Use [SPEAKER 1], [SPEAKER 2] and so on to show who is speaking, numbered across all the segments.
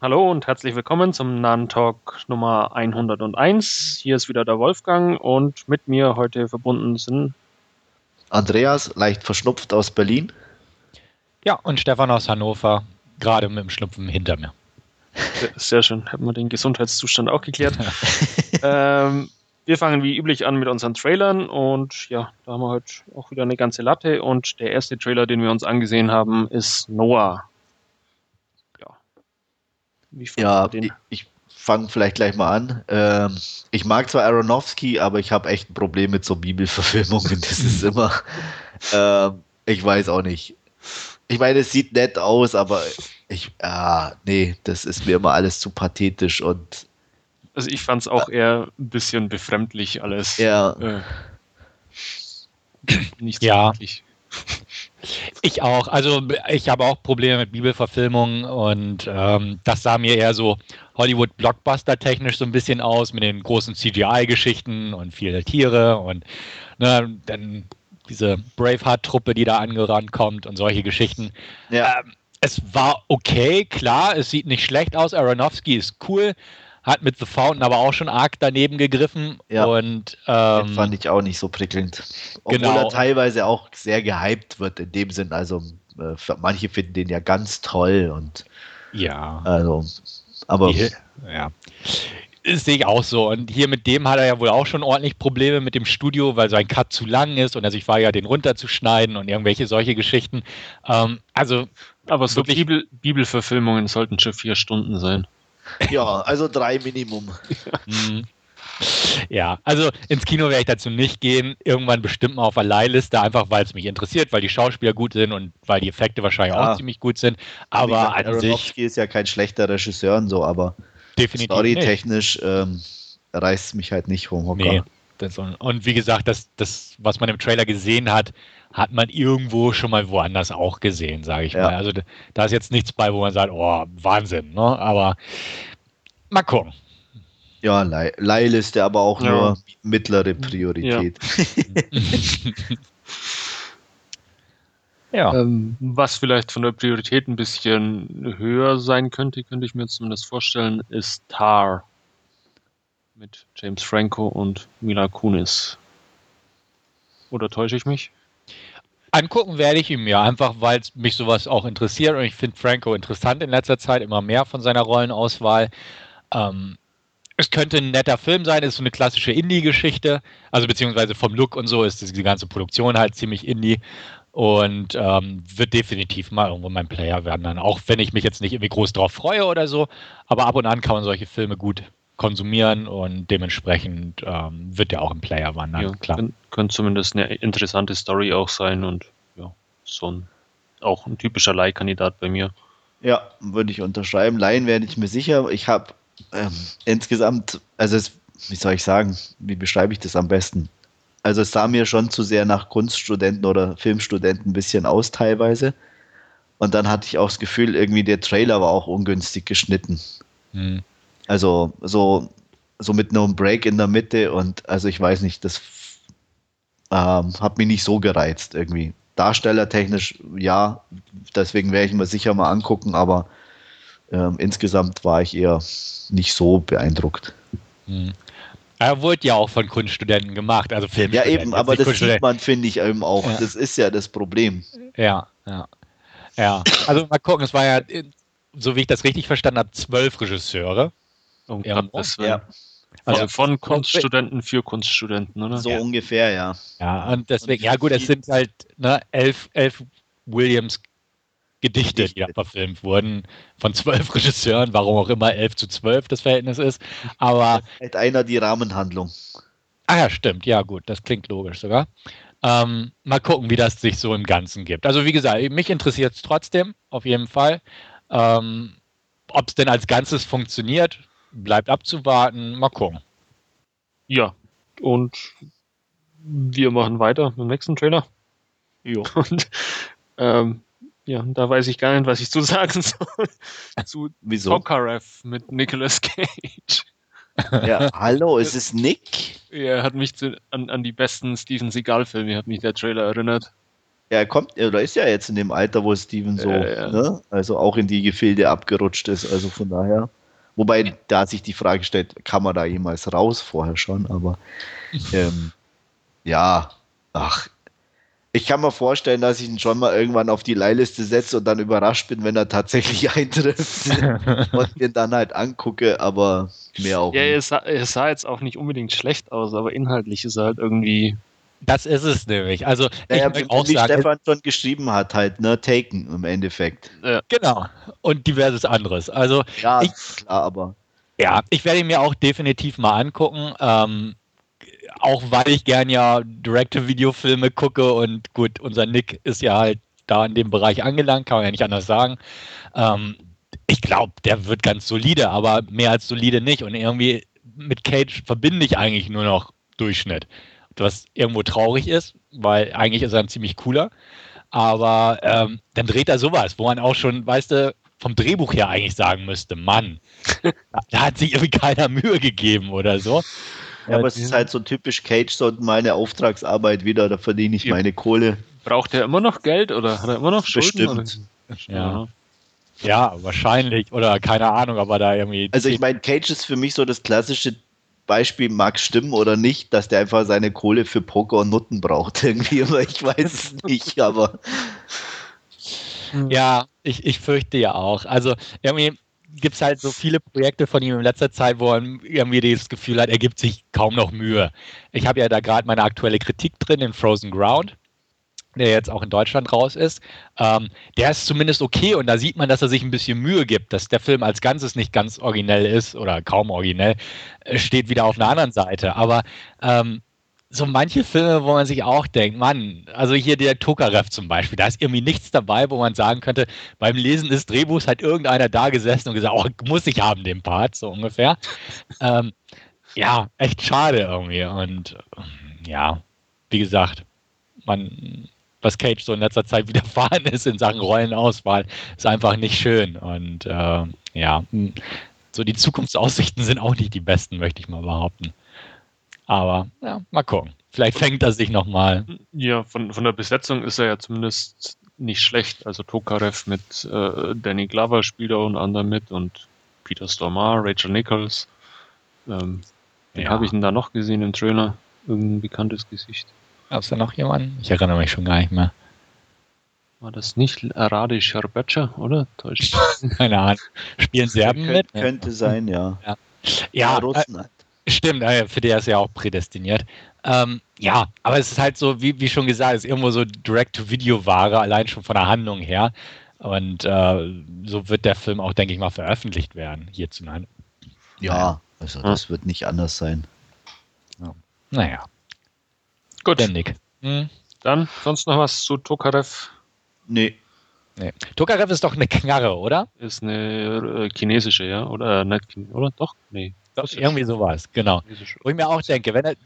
[SPEAKER 1] Hallo und herzlich willkommen zum Nahen Talk Nummer 101. Hier ist wieder der Wolfgang und mit mir heute verbunden sind
[SPEAKER 2] Andreas, leicht verschnupft aus Berlin.
[SPEAKER 3] Ja, und Stefan aus Hannover, gerade mit dem Schnupfen hinter mir.
[SPEAKER 1] Sehr schön, haben wir den Gesundheitszustand auch geklärt. ähm, wir fangen wie üblich an mit unseren Trailern und ja, da haben wir heute auch wieder eine ganze Latte und der erste Trailer, den wir uns angesehen haben, ist Noah.
[SPEAKER 2] Wie ja, ich, ich fange vielleicht gleich mal an. Ähm, ich mag zwar Aronofsky, aber ich habe echt ein Problem mit so Bibelverfilmungen. Das ist immer, ähm, ich weiß auch nicht. Ich meine, es sieht nett aus, aber ich, ah, nee, das ist mir immer alles zu pathetisch und.
[SPEAKER 1] Also ich fand es auch eher ein bisschen befremdlich alles.
[SPEAKER 2] Ja. Äh,
[SPEAKER 3] nicht so ja. Wirklich. Ich auch. Also ich habe auch Probleme mit Bibelverfilmungen und ähm, das sah mir eher so Hollywood-Blockbuster-technisch so ein bisschen aus mit den großen CGI-Geschichten und viele Tiere und ne, dann diese Braveheart-Truppe, die da angerannt kommt und solche Geschichten. Ja. Ähm, es war okay, klar, es sieht nicht schlecht aus. Aronofsky ist cool hat mit The Fountain aber auch schon arg daneben gegriffen.
[SPEAKER 2] Ja, und ähm, fand ich auch nicht so prickelnd. Obwohl genau. er teilweise auch sehr gehypt wird in dem Sinn. Also äh, manche finden den ja ganz toll und
[SPEAKER 3] ja.
[SPEAKER 2] Also, aber
[SPEAKER 3] Hier, ja. Das sehe ich auch so. Und hier mit dem hat er ja wohl auch schon ordentlich Probleme mit dem Studio, weil sein Cut zu lang ist und er sich war ja, den runterzuschneiden und irgendwelche solche Geschichten. Ähm, also,
[SPEAKER 1] aber so Bibel, Bibelverfilmungen sollten schon vier Stunden sein.
[SPEAKER 2] Ja, also drei Minimum.
[SPEAKER 3] Mhm. Ja, also ins Kino werde ich dazu nicht gehen. Irgendwann bestimmt mal auf der Leihliste, einfach weil es mich interessiert, weil die Schauspieler gut sind und weil die Effekte wahrscheinlich ja. auch ziemlich gut sind. Aber
[SPEAKER 2] gesagt, an sich ist ja kein schlechter Regisseur und so, aber definitiv storytechnisch ähm, reißt es mich halt nicht vom Hocker. Nee,
[SPEAKER 3] und wie gesagt, das, das, was man im Trailer gesehen hat, hat man irgendwo schon mal woanders auch gesehen, sage ich ja. mal. Also da ist jetzt nichts bei, wo man sagt, oh, Wahnsinn, ne? Aber mal gucken.
[SPEAKER 2] Ja, Leih Leihliste, aber auch ja. nur mittlere Priorität.
[SPEAKER 1] Ja. Ähm, was vielleicht von der Priorität ein bisschen höher sein könnte, könnte ich mir zumindest vorstellen, ist Tar mit James Franco und Mila Kunis. Oder täusche ich mich?
[SPEAKER 3] Angucken werde ich ihm ja, einfach weil mich sowas auch interessiert und ich finde Franco interessant in letzter Zeit, immer mehr von seiner Rollenauswahl. Ähm, es könnte ein netter Film sein, ist so eine klassische Indie-Geschichte, also beziehungsweise vom Look und so ist die ganze Produktion halt ziemlich Indie und ähm, wird definitiv mal irgendwo mein Player werden dann, auch wenn ich mich jetzt nicht irgendwie groß drauf freue oder so, aber ab und an kann man solche Filme gut konsumieren und dementsprechend ähm, wird der auch im Player wandern,
[SPEAKER 1] ja, klar. Könnte zumindest eine interessante Story auch sein und ja, so ein, auch ein typischer Leihkandidat bei mir.
[SPEAKER 2] Ja, würde ich unterschreiben. Leihen werde ich mir sicher. Ich habe ähm, insgesamt, also es, wie soll ich sagen, wie beschreibe ich das am besten? Also es sah mir schon zu sehr nach Kunststudenten oder Filmstudenten ein bisschen aus teilweise. Und dann hatte ich auch das Gefühl, irgendwie der Trailer war auch ungünstig geschnitten. Hm. Also so, so mit einem Break in der Mitte und also ich weiß nicht, das ähm, hat mich nicht so gereizt irgendwie. Darstellertechnisch ja, deswegen werde ich mir sicher mal angucken, aber ähm, insgesamt war ich eher nicht so beeindruckt.
[SPEAKER 3] Hm. Er wurde ja auch von Kunststudenten gemacht, also
[SPEAKER 2] Ja, eben, aber das sieht man, finde ich, eben auch. Ja. Das ist ja das Problem.
[SPEAKER 3] Ja, ja. Ja, also mal gucken, es war ja, so wie ich das richtig verstanden habe, zwölf Regisseure.
[SPEAKER 1] Um ja, ja. Also ja. von Kunststudenten für Kunststudenten, oder?
[SPEAKER 2] So ja. ungefähr, ja.
[SPEAKER 3] Ja, und deswegen, ja gut, es sind halt ne, elf, elf Williams Gedichte, die da verfilmt wurden, von zwölf Regisseuren, warum auch immer elf zu zwölf das Verhältnis ist. Aber.
[SPEAKER 2] Hat einer die Rahmenhandlung.
[SPEAKER 3] Ah ja, stimmt, ja gut, das klingt logisch sogar. Ähm, mal gucken, wie das sich so im Ganzen gibt. Also wie gesagt, mich interessiert es trotzdem, auf jeden Fall. Ähm, Ob es denn als Ganzes funktioniert, bleibt abzuwarten. Mal gucken.
[SPEAKER 1] Ja, und wir machen weiter mit dem nächsten Trailer.
[SPEAKER 2] Jo.
[SPEAKER 1] Und ähm, ja, da weiß ich gar nicht, was ich zu sagen soll. zu
[SPEAKER 2] Wieso?
[SPEAKER 1] Tokarev mit Nicolas Cage.
[SPEAKER 2] Ja, hallo, ist es Nick?
[SPEAKER 1] Er hat mich zu, an, an die besten Steven Seagal-Filme, hat mich der Trailer erinnert.
[SPEAKER 2] er kommt, oder ist ja jetzt in dem Alter, wo Steven so,
[SPEAKER 1] Ja, ja.
[SPEAKER 2] Ne? also auch in die Gefilde abgerutscht ist. Also von daher. Wobei da sich die Frage stellt, kann man da jemals raus vorher schon, aber ähm, ja, ach, ich kann mir vorstellen, dass ich ihn schon mal irgendwann auf die Leihliste setze und dann überrascht bin, wenn er tatsächlich eintrifft und ihn dann halt angucke, aber mehr auch
[SPEAKER 1] Ja,
[SPEAKER 2] nicht.
[SPEAKER 1] er sah, er sah jetzt auch nicht unbedingt schlecht aus, aber inhaltlich ist er halt irgendwie.
[SPEAKER 3] Das ist es nämlich. Also
[SPEAKER 2] Naja,
[SPEAKER 3] ich auch
[SPEAKER 2] wie
[SPEAKER 3] sagen,
[SPEAKER 2] Stefan schon geschrieben hat, halt, ne, Taken im Endeffekt.
[SPEAKER 3] genau. Und diverses anderes. Also
[SPEAKER 2] Ja,
[SPEAKER 3] Ich-
[SPEAKER 2] klar, aber
[SPEAKER 3] Ja, ich werde ihn mir auch definitiv mal angucken. Ähm, auch weil ich gern ja Direct-to-Video-Filme gucke und gut, unser Nick ist ja halt da in dem Bereich angelangt, kann man ja nicht anders sagen. Ähm, ich glaube, der wird ganz solide, aber mehr als solide nicht. Und irgendwie mit Cage verbinde ich eigentlich nur noch Durchschnitt. Was irgendwo traurig ist, weil eigentlich ist er ein ziemlich cooler. Aber ähm, dann dreht er sowas, wo man auch schon, weißt du, vom Drehbuch her eigentlich sagen müsste, Mann, da, hat sich irgendwie keiner Mühe gegeben oder so.
[SPEAKER 2] Ja, aber es ist halt so typisch Cage, so meine Auftragsarbeit wieder, da verdiene ich
[SPEAKER 1] Ja.
[SPEAKER 2] meine Kohle.
[SPEAKER 1] Braucht er immer noch Geld oder hat er immer noch Schulden?
[SPEAKER 2] Bestimmt.
[SPEAKER 3] Ja. Ja, wahrscheinlich. Oder keine Ahnung, aber da irgendwie.
[SPEAKER 2] Also ich meine, Cage ist für mich so das klassische Beispiel, mag stimmen oder nicht, dass der einfach seine Kohle für Poker und Nutten braucht irgendwie, aber ich weiß es nicht, aber
[SPEAKER 3] Ja, ich, ich fürchte ja auch. Also irgendwie gibt es halt so viele Projekte von ihm in letzter Zeit, wo man irgendwie das Gefühl hat, er gibt sich kaum noch Mühe. Ich habe ja da gerade meine aktuelle Kritik drin in Frozen Ground, der jetzt auch in Deutschland raus ist. Ähm, der ist zumindest okay und da sieht man, dass er sich ein bisschen Mühe gibt, dass der Film als Ganzes nicht ganz originell ist oder kaum originell, äh, steht wieder auf einer anderen Seite. Aber ähm, so manche Filme, wo man sich auch denkt, Mann, also hier der Tokarev zum Beispiel, da ist irgendwie nichts dabei, wo man sagen könnte, beim Lesen des Drehbuchs hat irgendeiner da gesessen und gesagt, oh, muss ich haben den Part, so ungefähr. ähm, ja, echt schade irgendwie. Und ja, wie gesagt, man, was Cage so in letzter Zeit widerfahren ist in Sachen Rollenauswahl, ist einfach nicht schön. Und äh, ja, hm, so die Zukunftsaussichten sind auch nicht die besten, möchte ich mal behaupten. Aber ja, mal gucken. Vielleicht fängt er sich nochmal.
[SPEAKER 1] Ja, von, von der Besetzung ist er ja zumindest nicht schlecht. Also Tokarev mit äh, Danny Glover spielt er unter anderem mit und Peter Stormare, Rachel Nichols. Ähm, wen
[SPEAKER 3] Ja.
[SPEAKER 1] habe ich denn da noch gesehen im Trailer? Irgendein bekanntes Gesicht.
[SPEAKER 3] Gab es da noch jemanden? Ich erinnere mich schon gar nicht mehr.
[SPEAKER 1] War das nicht Radi Scherbeca, oder?
[SPEAKER 3] Keine Ahnung. Spielen Serben
[SPEAKER 2] könnte,
[SPEAKER 3] mit?
[SPEAKER 2] könnte sein, ja.
[SPEAKER 3] Ja, äh,
[SPEAKER 2] Russen halt.
[SPEAKER 3] Stimmt, äh, für der ist ja auch prädestiniert. Ähm, ja, aber es ist halt so, wie, wie schon gesagt, es ist irgendwo so Direct-to-Video-Ware, allein schon von der Handlung her. Und äh, so wird der Film auch, denke ich mal, veröffentlicht werden hierzulande.
[SPEAKER 2] Ja, also das wird nicht anders sein.
[SPEAKER 3] Naja,
[SPEAKER 1] Gut,
[SPEAKER 3] Nick. Hm?
[SPEAKER 1] dann sonst noch was zu Tokarev.
[SPEAKER 2] Nee,
[SPEAKER 3] Nee. Tokarev ist doch eine Knarre, oder?
[SPEAKER 1] Ist eine äh, chinesische, ja? Oder äh, oder? Doch? Nee.
[SPEAKER 3] Doch,
[SPEAKER 1] Das ist-
[SPEAKER 3] irgendwie sowas, genau.
[SPEAKER 1] chinesische.
[SPEAKER 3] Wo ich mir auch denke, wenn, er,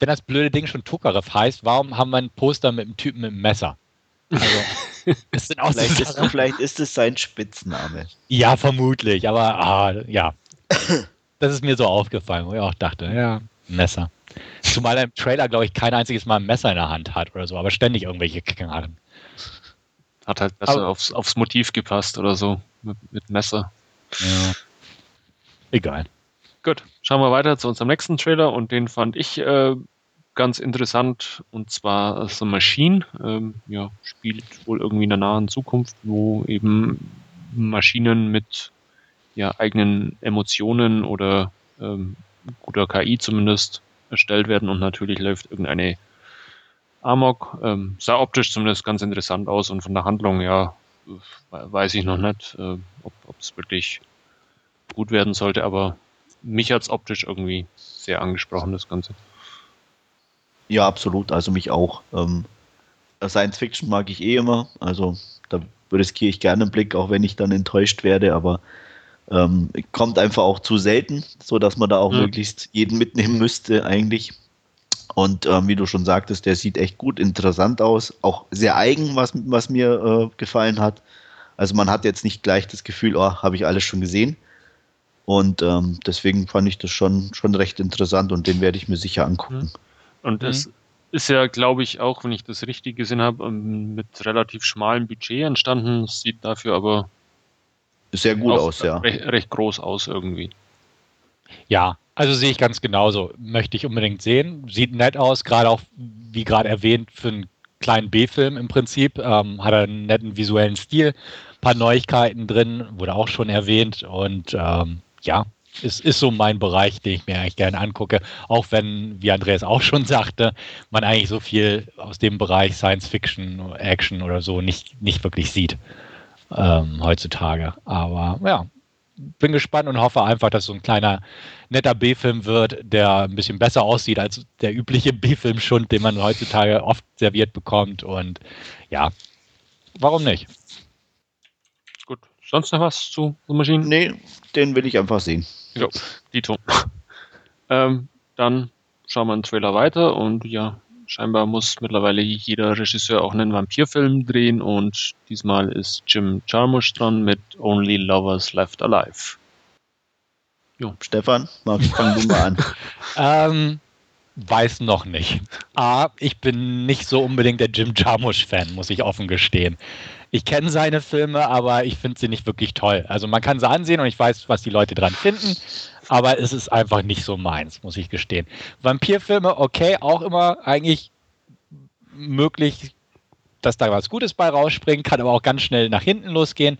[SPEAKER 3] wenn das blöde Ding schon Tokarev heißt, warum haben wir ein Poster mit einem Typen mit einem Messer? Also, das sind auch
[SPEAKER 2] vielleicht ist, vielleicht ist es sein Spitzname.
[SPEAKER 3] Ja, vermutlich, aber ah, ja. Das ist mir so aufgefallen, wo ich auch dachte, ja, Messer. Zumal er im Trailer, glaube ich, kein einziges Mal ein Messer in der Hand hat oder so, aber ständig irgendwelche Knarren.
[SPEAKER 1] Hat halt besser
[SPEAKER 3] Aber-
[SPEAKER 1] aufs, aufs Motiv gepasst oder so. Mit, mit Messer.
[SPEAKER 3] Ja. Egal.
[SPEAKER 1] Gut, schauen wir weiter zu unserem nächsten Trailer und den fand ich äh, ganz interessant und zwar The Machine. Ähm, ja, spielt wohl irgendwie in der nahen Zukunft, wo eben Maschinen mit ja, eigenen Emotionen oder ähm, guter KI zumindest erstellt werden und natürlich läuft irgendeine Amok. Ähm, sah optisch zumindest ganz interessant aus und von der Handlung, ja, weiß ich noch nicht, äh, ob es wirklich gut werden sollte, aber mich hat es optisch irgendwie sehr angesprochen, das Ganze.
[SPEAKER 2] Ja, absolut, also mich auch. Ähm, Science Fiction mag ich eh immer, also da riskiere ich gerne einen Blick, auch wenn ich dann enttäuscht werde, aber ähm, kommt einfach auch zu selten, so dass man da auch
[SPEAKER 1] Mhm.
[SPEAKER 2] möglichst jeden mitnehmen müsste eigentlich. Und ähm, wie du schon sagtest, der sieht echt gut, interessant aus, auch sehr eigen, was, was mir äh, gefallen hat. Also man hat jetzt nicht gleich das Gefühl, oh, habe ich alles schon gesehen. Und ähm, deswegen fand ich das schon, schon recht interessant und den werde ich mir sicher angucken.
[SPEAKER 1] Und
[SPEAKER 3] Mhm.
[SPEAKER 1] es ist ja, glaube ich, auch, wenn ich das richtig gesehen habe, ähm, mit relativ schmalem Budget entstanden. Sieht dafür aber
[SPEAKER 2] sehr gut aus, ja.
[SPEAKER 1] Recht, recht groß aus irgendwie.
[SPEAKER 3] Ja, also sehe ich ganz genauso. Möchte ich unbedingt sehen. Sieht nett aus, gerade auch, wie gerade erwähnt, für einen kleinen B-Film im Prinzip. Ähm, hat einen netten visuellen Stil, ein paar Neuigkeiten drin, wurde auch schon erwähnt. Und ähm, ja, ist, ist so mein Bereich, den ich mir eigentlich gerne angucke. Auch wenn, wie Andreas auch schon sagte, man eigentlich so viel aus dem Bereich Science Fiction, Action oder so nicht, nicht wirklich sieht ähm, heutzutage. Aber ja, bin gespannt und hoffe einfach, dass so ein kleiner netter B-Film wird, der ein bisschen besser aussieht als der übliche B-Film-Schund, den man heutzutage oft serviert bekommt. Und ja, warum nicht?
[SPEAKER 1] Gut. Sonst noch was zu The Machine?
[SPEAKER 2] Nee, den will ich einfach sehen.
[SPEAKER 1] Ja, Dito. ähm, dann schauen wir einen Trailer weiter und ja, scheinbar muss mittlerweile jeder Regisseur auch einen Vampirfilm drehen und diesmal ist Jim Jarmusch dran mit Only Lovers Left Alive.
[SPEAKER 2] Jo. Stefan, fang du mal an.
[SPEAKER 3] ähm, weiß noch nicht. A, ich bin nicht so unbedingt der Jim Jarmusch-Fan, muss ich offen gestehen. Ich kenne seine Filme, aber ich finde sie nicht wirklich toll. Also man kann sie ansehen und ich weiß, was die Leute dran finden, aber es ist einfach nicht so meins, muss ich gestehen. Vampirfilme, okay, auch immer eigentlich möglich, dass da was Gutes bei rausspringen, kann aber auch ganz schnell nach hinten losgehen.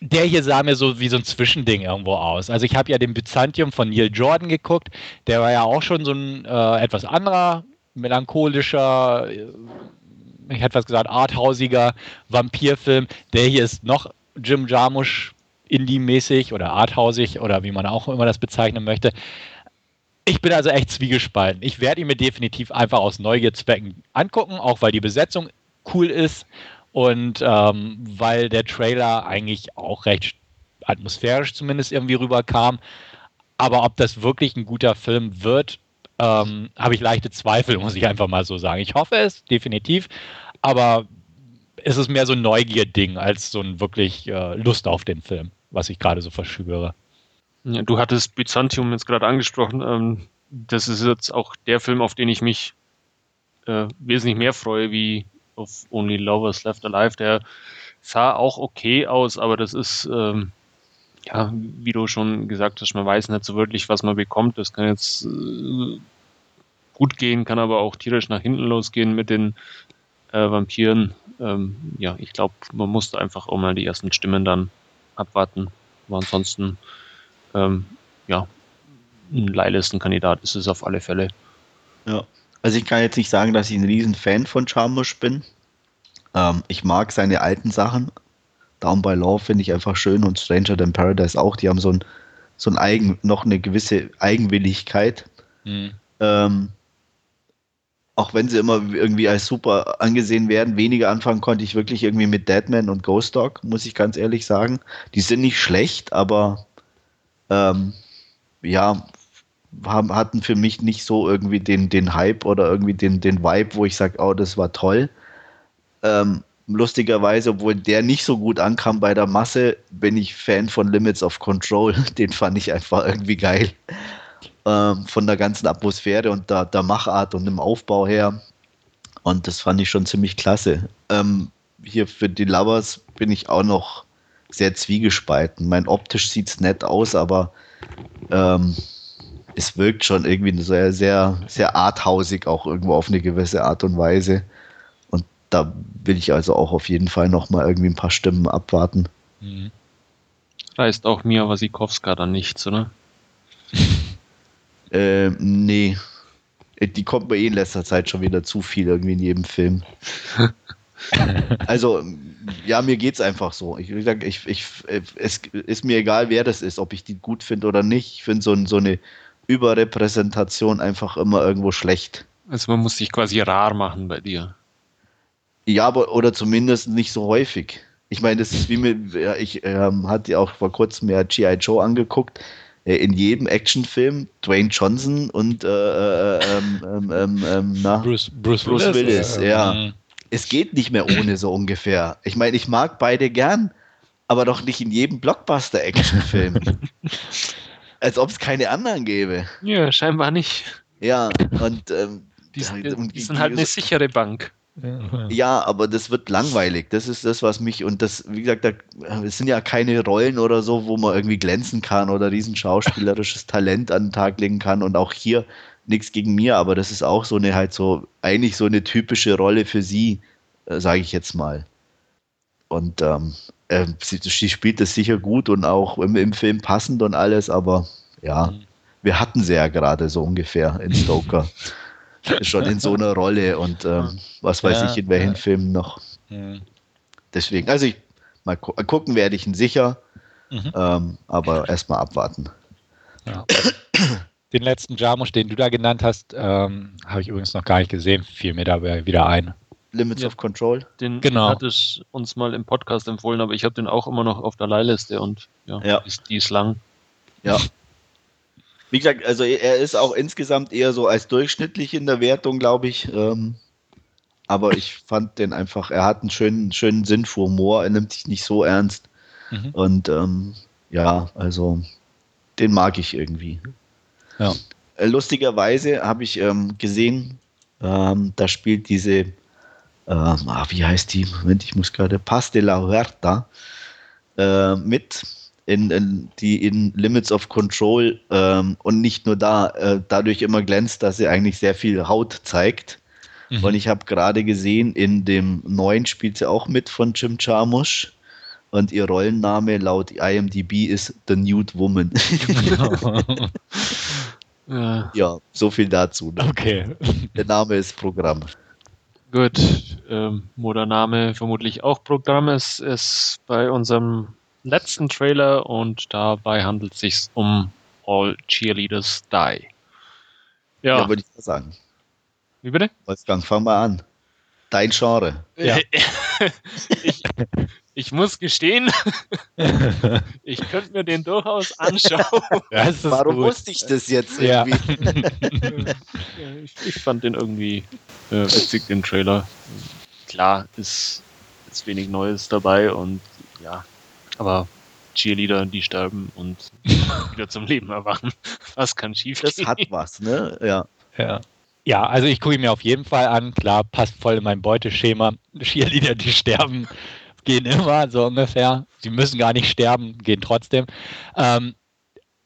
[SPEAKER 3] Der hier sah mir so wie so ein Zwischending irgendwo aus. Also ich habe ja den Byzantium von Neil Jordan geguckt, der war ja auch schon so ein äh, etwas anderer, melancholischer, ich hätte was gesagt, arthausiger Vampirfilm. Der hier ist noch Jim Jarmusch Indie-mäßig oder arthausig oder wie man auch immer das bezeichnen möchte. Ich bin also echt zwiegespalten. Ich werde ihn mir definitiv einfach aus Neugierzwecken angucken, auch weil die Besetzung cool ist und ähm, weil der Trailer eigentlich auch recht atmosphärisch zumindest irgendwie rüberkam. Aber ob das wirklich ein guter Film wird, ähm, habe ich leichte Zweifel, muss ich einfach mal so sagen. Ich hoffe es, definitiv, aber es ist mehr so ein Neugier-Ding als so ein wirklich äh, Lust auf den Film, was ich gerade so verschwöre.
[SPEAKER 1] Ja, du hattest Byzantium jetzt gerade angesprochen. Ähm, das ist jetzt auch der Film, auf den ich mich äh, wesentlich mehr freue, wie auf Only Lovers Left Alive. Der sah auch okay aus, aber das ist ähm, ja, wie du schon gesagt hast, man weiß nicht so wirklich, was man bekommt. Das kann jetzt äh, gut gehen, kann aber auch tierisch nach hinten losgehen mit den äh, Vampiren. Ähm, ja, ich glaube, man muss einfach auch mal die ersten Stimmen dann abwarten. Aber ansonsten, ähm, ja, ein Leihlistenkandidat ist es auf alle Fälle.
[SPEAKER 2] Ja, also ich kann jetzt nicht sagen, dass ich ein riesen Fan von Charmusch bin. Ähm, ich mag seine alten Sachen, Down by Law finde ich einfach schön und Stranger Than Paradise auch. Die haben so ein, so ein Eigen, noch eine gewisse Eigenwilligkeit. Mhm. Ähm, auch wenn sie immer irgendwie als super angesehen werden, weniger anfangen konnte ich wirklich irgendwie mit Deadman und Ghost Dog, muss ich ganz ehrlich sagen. Die sind nicht schlecht, aber ähm, ja, haben, hatten für mich nicht so irgendwie den, den Hype oder irgendwie den, den Vibe, wo ich sage, oh, das war toll. Ähm, lustigerweise, obwohl der nicht so gut ankam bei der Masse, bin ich Fan von Limits of Control. Den fand ich einfach irgendwie geil. Ähm, von der ganzen Atmosphäre und der, der Machart und dem Aufbau her. Und das fand ich schon ziemlich klasse. Ähm, hier für die Lovers bin ich auch noch sehr zwiegespalten. Mein optisch sieht es nett aus, aber ähm, es wirkt schon irgendwie sehr, sehr, sehr arthausig auch irgendwo auf eine gewisse Art und Weise da will ich also auch auf jeden Fall noch mal irgendwie ein paar Stimmen abwarten. Mhm.
[SPEAKER 1] Reißt auch Mia Wasikowska dann nichts, oder?
[SPEAKER 2] Äh, nee. Die kommt mir eh in letzter Zeit schon wieder zu viel irgendwie in jedem Film. also, ja, mir geht's einfach so. Ich, ich, ich, es ist mir egal, wer das ist, ob ich die gut finde oder nicht. Ich finde so, so eine Überrepräsentation einfach immer irgendwo schlecht.
[SPEAKER 1] Also man muss sich quasi rar machen bei dir.
[SPEAKER 2] Ja, aber oder zumindest nicht so häufig. Ich meine, das ist wie mit, ja, ich ähm, hatte auch vor kurzem ja G.I. Joe angeguckt. Äh, in jedem Actionfilm Dwayne Johnson und äh, äh, ähm, ähm, ähm, ähm na,
[SPEAKER 3] Bruce, Bruce,
[SPEAKER 2] Bruce Willis, Willis ja. Mhm. Es geht nicht mehr ohne so ungefähr. Ich meine, ich mag beide gern, aber doch nicht in jedem Blockbuster-Actionfilm. Als ob es keine anderen gäbe.
[SPEAKER 1] Ja, scheinbar nicht.
[SPEAKER 2] Ja, und ähm,
[SPEAKER 1] Die, die, die sind halt eine sichere Bank.
[SPEAKER 2] Ja, aber das wird langweilig. Das ist das, was mich und das, wie gesagt, da, es sind ja keine Rollen oder so, wo man irgendwie glänzen kann oder riesen schauspielerisches Talent an den Tag legen kann. Und auch hier nichts gegen mir, aber das ist auch so eine halt so eigentlich so eine typische Rolle für sie, äh, sage ich jetzt mal. Und ähm, äh, sie, sie, spielt das sicher gut und auch im, im Film passend und alles, aber ja, mhm. wir hatten sie ja gerade so ungefähr in Stoker. Schon in so einer Rolle und ähm, was weiß ja, ich in welchen ja. Filmen noch. Ja. Deswegen, also ich mal gu gucken werde ich ihn sicher, mhm. ähm, aber erstmal abwarten.
[SPEAKER 3] Den letzten Jarmusch, den du da genannt hast, ähm, habe ich übrigens noch gar nicht gesehen, fiel mir dabei wieder ein.
[SPEAKER 2] Limits ja, of Control.
[SPEAKER 1] Den genau. hat es uns mal im Podcast empfohlen, aber ich habe den auch immer noch auf der Leihliste und ja, ja. Ist, die ist lang.
[SPEAKER 2] Ja. Wie gesagt, also er ist auch insgesamt eher so als durchschnittlich in der Wertung, glaube ich. Ähm, aber ich fand den einfach, er hat einen schönen, schönen Sinn für Humor, er nimmt sich nicht so ernst. Mhm. Und ähm, ja, also den mag ich irgendwie. Ja. Äh, lustigerweise habe ich ähm, gesehen, ähm, da spielt diese ähm, ah, wie heißt die? Moment, ich muss gerade, Paz de la Huerta äh, mit, in, in, die in Limits of Control ähm, und nicht nur da, äh, dadurch immer glänzt, dass sie eigentlich sehr viel Haut zeigt. Mhm. Und ich habe gerade gesehen, in dem neuen spielt sie auch mit von Jim Jarmusch. Und ihr Rollenname laut IMDb ist The Nude Woman. ja. ja, so viel dazu.
[SPEAKER 3] Ne? Okay.
[SPEAKER 2] Der Name ist Programm.
[SPEAKER 1] Gut, ähm, Modername vermutlich auch Programm. Es ist bei unserem letzten Trailer und dabei handelt es sich um All Cheerleaders Die.
[SPEAKER 2] Ja, ja würde ich mal sagen.
[SPEAKER 1] Wie bitte?
[SPEAKER 2] Wolfgang, fang mal an. Dein Genre.
[SPEAKER 1] Ja. ich, ich muss gestehen, ich könnte mir den durchaus anschauen.
[SPEAKER 2] Warum gut. wusste ich das jetzt irgendwie?
[SPEAKER 1] Ja. ich, ich, fand den irgendwie äh, witzig, den Trailer. Klar, ist jetzt wenig Neues dabei und ja, aber Cheerleader, die sterben und wieder zum Leben erwachen. Was kann schief
[SPEAKER 2] Das hat was, ne? Ja.
[SPEAKER 3] Ja. Ja, also ich gucke ihn mir auf jeden Fall an. Klar, passt voll in mein Beuteschema. Cheerleader, die sterben, gehen immer, so ungefähr. Sie müssen gar nicht sterben, gehen trotzdem. Ähm,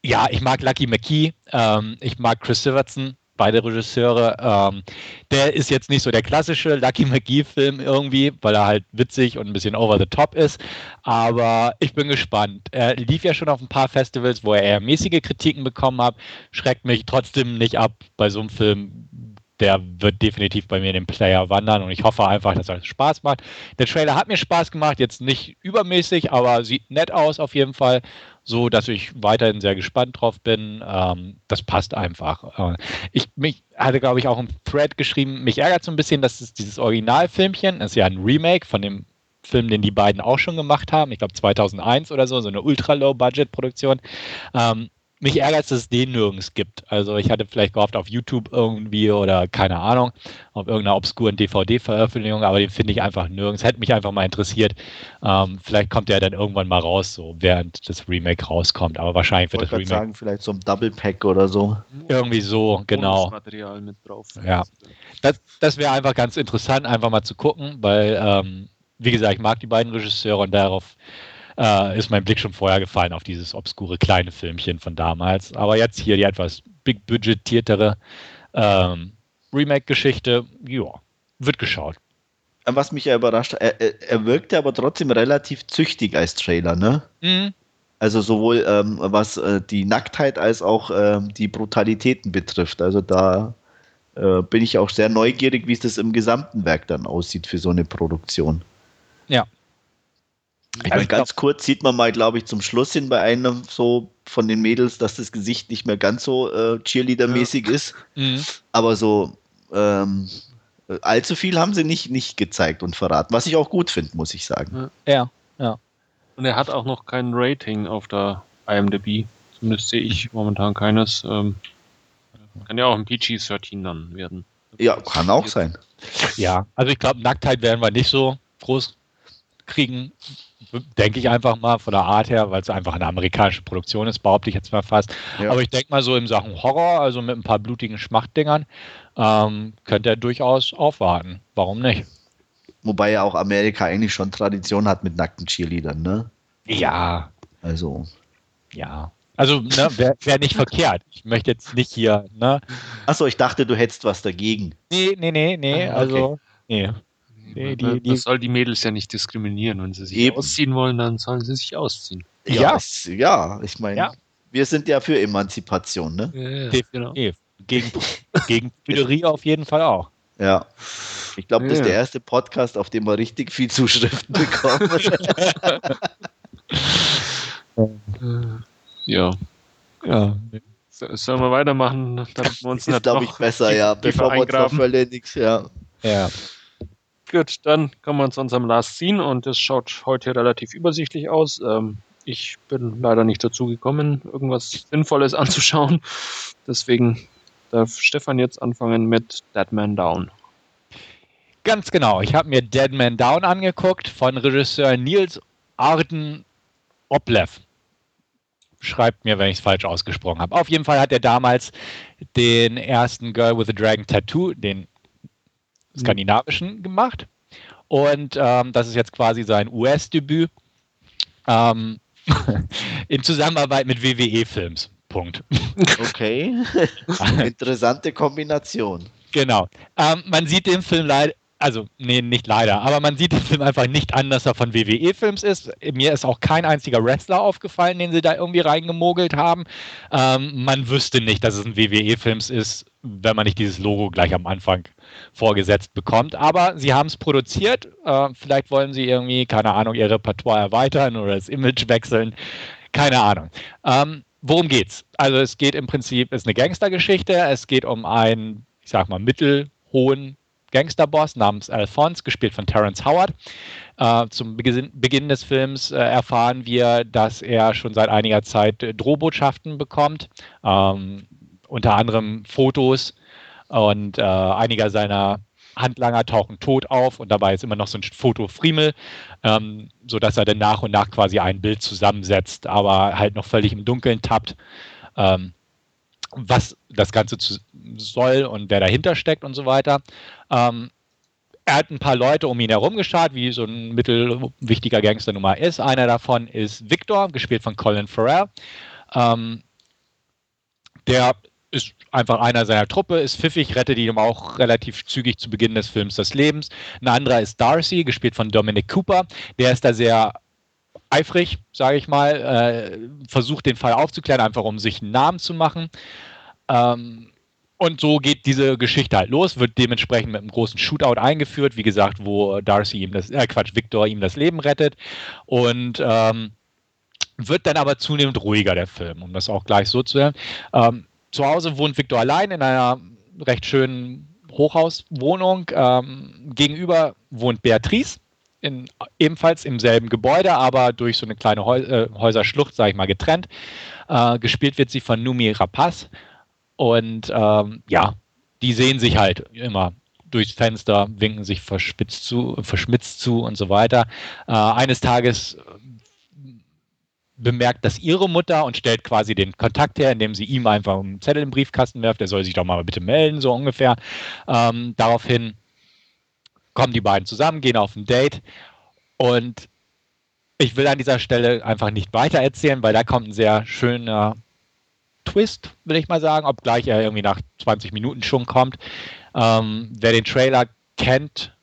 [SPEAKER 3] ja, ich mag Lucky McKee, ähm, ich mag Chris Sivertson, beide Regisseure. Ähm, der ist jetzt nicht so der klassische Lucky McGee-Film irgendwie, weil er halt witzig und ein bisschen over the top ist. Aber ich bin gespannt. Er lief ja schon auf ein paar Festivals, wo er eher mäßige Kritiken bekommen hat. Schreckt mich trotzdem nicht ab bei so einem Film der wird definitiv bei mir in den Player wandern und ich hoffe einfach, dass er Spaß macht. Der Trailer hat mir Spaß gemacht, jetzt nicht übermäßig, aber sieht nett aus auf jeden Fall, so dass ich weiterhin sehr gespannt drauf bin. Ähm, das passt einfach. Äh, ich mich hatte, glaube ich, auch im Thread geschrieben, mich ärgert so ein bisschen, dass es dieses Originalfilmchen, das ist ja ein Remake von dem Film, den die beiden auch schon gemacht haben, ich glaube 2001 oder so, so eine ultra-low-budget-Produktion. Ähm, mich ärgert es, dass es den nirgends gibt. Also ich hatte vielleicht gehofft auf YouTube irgendwie oder keine Ahnung, auf irgendeiner obskuren DVD-Veröffentlichung, aber den finde ich einfach nirgends. Hätte mich einfach mal interessiert. Ähm, vielleicht kommt der dann irgendwann mal raus, so während das Remake rauskommt. Aber wahrscheinlich wird das Remake.
[SPEAKER 2] sagen, vielleicht so ein Double Pack oder so.
[SPEAKER 3] Irgendwie so, genau.
[SPEAKER 1] Material mit drauf.
[SPEAKER 3] Ja. Das, das wäre einfach ganz interessant, einfach mal zu gucken, weil, ähm, wie gesagt, ich mag die beiden Regisseure und darauf äh, ist mein Blick schon vorher gefallen auf dieses obskure kleine Filmchen von damals. Aber jetzt hier die etwas big-budgetiertere ähm, Remake-Geschichte, ja, wird geschaut.
[SPEAKER 2] Was mich ja überrascht, er, er wirkte aber trotzdem relativ züchtig als Trailer, ne? Mhm. Also sowohl ähm, was äh, die Nacktheit als auch äh, die Brutalitäten betrifft. Also da äh, bin ich auch sehr neugierig, wie es das im gesamten Werk dann aussieht für so eine Produktion.
[SPEAKER 3] Ja,
[SPEAKER 2] ich meine, ganz kurz sieht man mal, glaube ich, zum Schluss hin bei einem so von den Mädels, dass das Gesicht nicht mehr ganz so äh, Cheerleader-mäßig ja. ist. Mhm. Aber so ähm, allzu viel haben sie nicht, nicht gezeigt und verraten, was ich auch gut finde, muss ich sagen.
[SPEAKER 3] Ja, ja.
[SPEAKER 1] Und er hat auch noch kein Rating auf der IMDb. Zumindest sehe ich momentan keines. Ähm, kann ja auch ein PG-13 dann werden.
[SPEAKER 2] Ja, kann auch sein.
[SPEAKER 3] Ja, also ich glaube, Nacktheit werden wir nicht so groß kriegen, denke ich einfach mal von der Art her, weil es einfach eine amerikanische Produktion ist, behaupte ich jetzt mal fast. Ja. Aber ich denke mal so in Sachen Horror, also mit ein paar blutigen Schmachtdingern, ähm, könnte er durchaus aufwarten. Warum nicht?
[SPEAKER 2] Wobei ja auch Amerika eigentlich schon Tradition hat mit nackten Cheerleadern, ne?
[SPEAKER 3] Ja.
[SPEAKER 2] Also.
[SPEAKER 3] Ja. Also, ne, wäre wär nicht verkehrt. Ich möchte jetzt nicht hier, ne?
[SPEAKER 2] Achso, ich dachte, du hättest was dagegen.
[SPEAKER 3] Nee, nee, nee, nee. Ah, okay. Also, nee.
[SPEAKER 1] Nee, die, die, das soll die Mädels ja nicht diskriminieren. Wenn sie sich Eben. ausziehen wollen, dann sollen sie sich ausziehen.
[SPEAKER 2] Ja, ja, ja ich meine, ja. wir sind ja für Emanzipation, ne? Ja,
[SPEAKER 3] ja. Genau. Gegen, gegen Püderie auf jeden Fall auch.
[SPEAKER 2] Ja. Ich glaube, das ist der erste Podcast, auf dem wir richtig viel Zuschriften bekommen.
[SPEAKER 1] ja. Ja. Sollen wir weitermachen, damit wir uns
[SPEAKER 2] ist, glaube ich, besser, ja, bevor wir uns noch völlig ja.
[SPEAKER 3] Ja.
[SPEAKER 1] Gut, dann kommen wir zu unserem Last Scene und das schaut heute relativ übersichtlich aus. Ähm, ich bin leider nicht dazu gekommen, irgendwas Sinnvolles anzuschauen. Deswegen darf Stefan jetzt anfangen mit Dead Man Down.
[SPEAKER 3] Ganz genau. Ich habe mir Dead Man Down angeguckt von Regisseur Nils Arden Oplev. Schreibt mir, wenn ich es falsch ausgesprochen habe. Auf jeden Fall hat er damals den ersten Girl with a Dragon Tattoo, den skandinavischen gemacht. Und ähm, das ist jetzt quasi sein US-Debüt ähm, in Zusammenarbeit mit WWE-Films. Punkt.
[SPEAKER 2] Okay. Interessante Kombination.
[SPEAKER 3] Genau. Ähm, man sieht den Film leider, also, nee, nicht leider, aber man sieht den Film einfach nicht an, dass er von WWE-Films ist. Mir ist auch kein einziger Wrestler aufgefallen, den sie da irgendwie reingemogelt haben. Ähm, man wüsste nicht, dass es ein WWE-Films ist, wenn man nicht dieses Logo gleich am Anfang vorgesetzt bekommt. Aber sie haben es produziert. Äh, vielleicht wollen sie irgendwie, keine Ahnung, ihr Repertoire erweitern oder das Image wechseln. Keine Ahnung. Ähm, worum geht's? Also es geht im Prinzip, es ist eine Gangstergeschichte. Es geht um einen, ich sag mal, mittelhohen Gangsterboss namens Alphonse, gespielt von Terence Howard. Äh, zum Beginn, des Films äh, erfahren wir, dass er schon seit einiger Zeit äh, Drohbotschaften bekommt, ähm, unter anderem Fotos und äh, einiger seiner Handlanger tauchen tot auf und dabei ist immer noch so ein Foto Friemel, ähm, sodass er dann nach und nach quasi ein Bild zusammensetzt, aber halt noch völlig im Dunkeln tappt. Ähm, was das Ganze zu, soll und wer dahinter steckt und so weiter. Ähm, er hat ein paar Leute um ihn herum geschaut, wie so ein mittelwichtiger Gangster Nummer ist. Einer davon ist Victor, gespielt von Colin Farrell. Ähm, der ist einfach einer seiner Truppe, ist pfiffig, rettet ihm auch relativ zügig zu Beginn des Films das Lebens. Ein anderer ist Darcy, gespielt von Dominic Cooper. Der ist da sehr eifrig, sage ich mal, äh, versucht den Fall aufzuklären, einfach um sich einen Namen zu machen. Ähm, und so geht diese Geschichte halt los, wird dementsprechend mit einem großen Shootout eingeführt, wie gesagt, wo Darcy ihm das, äh Quatsch, Victor ihm das Leben rettet. Und ähm, wird dann aber zunehmend ruhiger, der Film, um das auch gleich so zu hören. Ähm, zu Hause wohnt Victor allein in einer recht schönen Hochhauswohnung. Ähm, gegenüber wohnt Beatrice in, ebenfalls im selben Gebäude, aber durch so eine kleine Häu äh, Häuserschlucht, sage ich mal, getrennt. Äh, gespielt wird sie von Numi Rapaz. Und ähm, ja, die sehen sich halt immer durchs Fenster, winken sich verspitzt zu, verschmitzt zu und so weiter. Äh, eines Tages bemerkt das ihre Mutter und stellt quasi den Kontakt her, indem sie ihm einfach einen Zettel im Briefkasten werft, er soll sich doch mal bitte melden, so ungefähr. Ähm, daraufhin kommen die beiden zusammen, gehen auf ein Date und ich will an dieser Stelle einfach nicht weiter erzählen, weil da kommt ein sehr schöner Twist, will ich mal sagen, obgleich er irgendwie nach 20 Minuten schon kommt. Ähm, wer den Trailer kennt,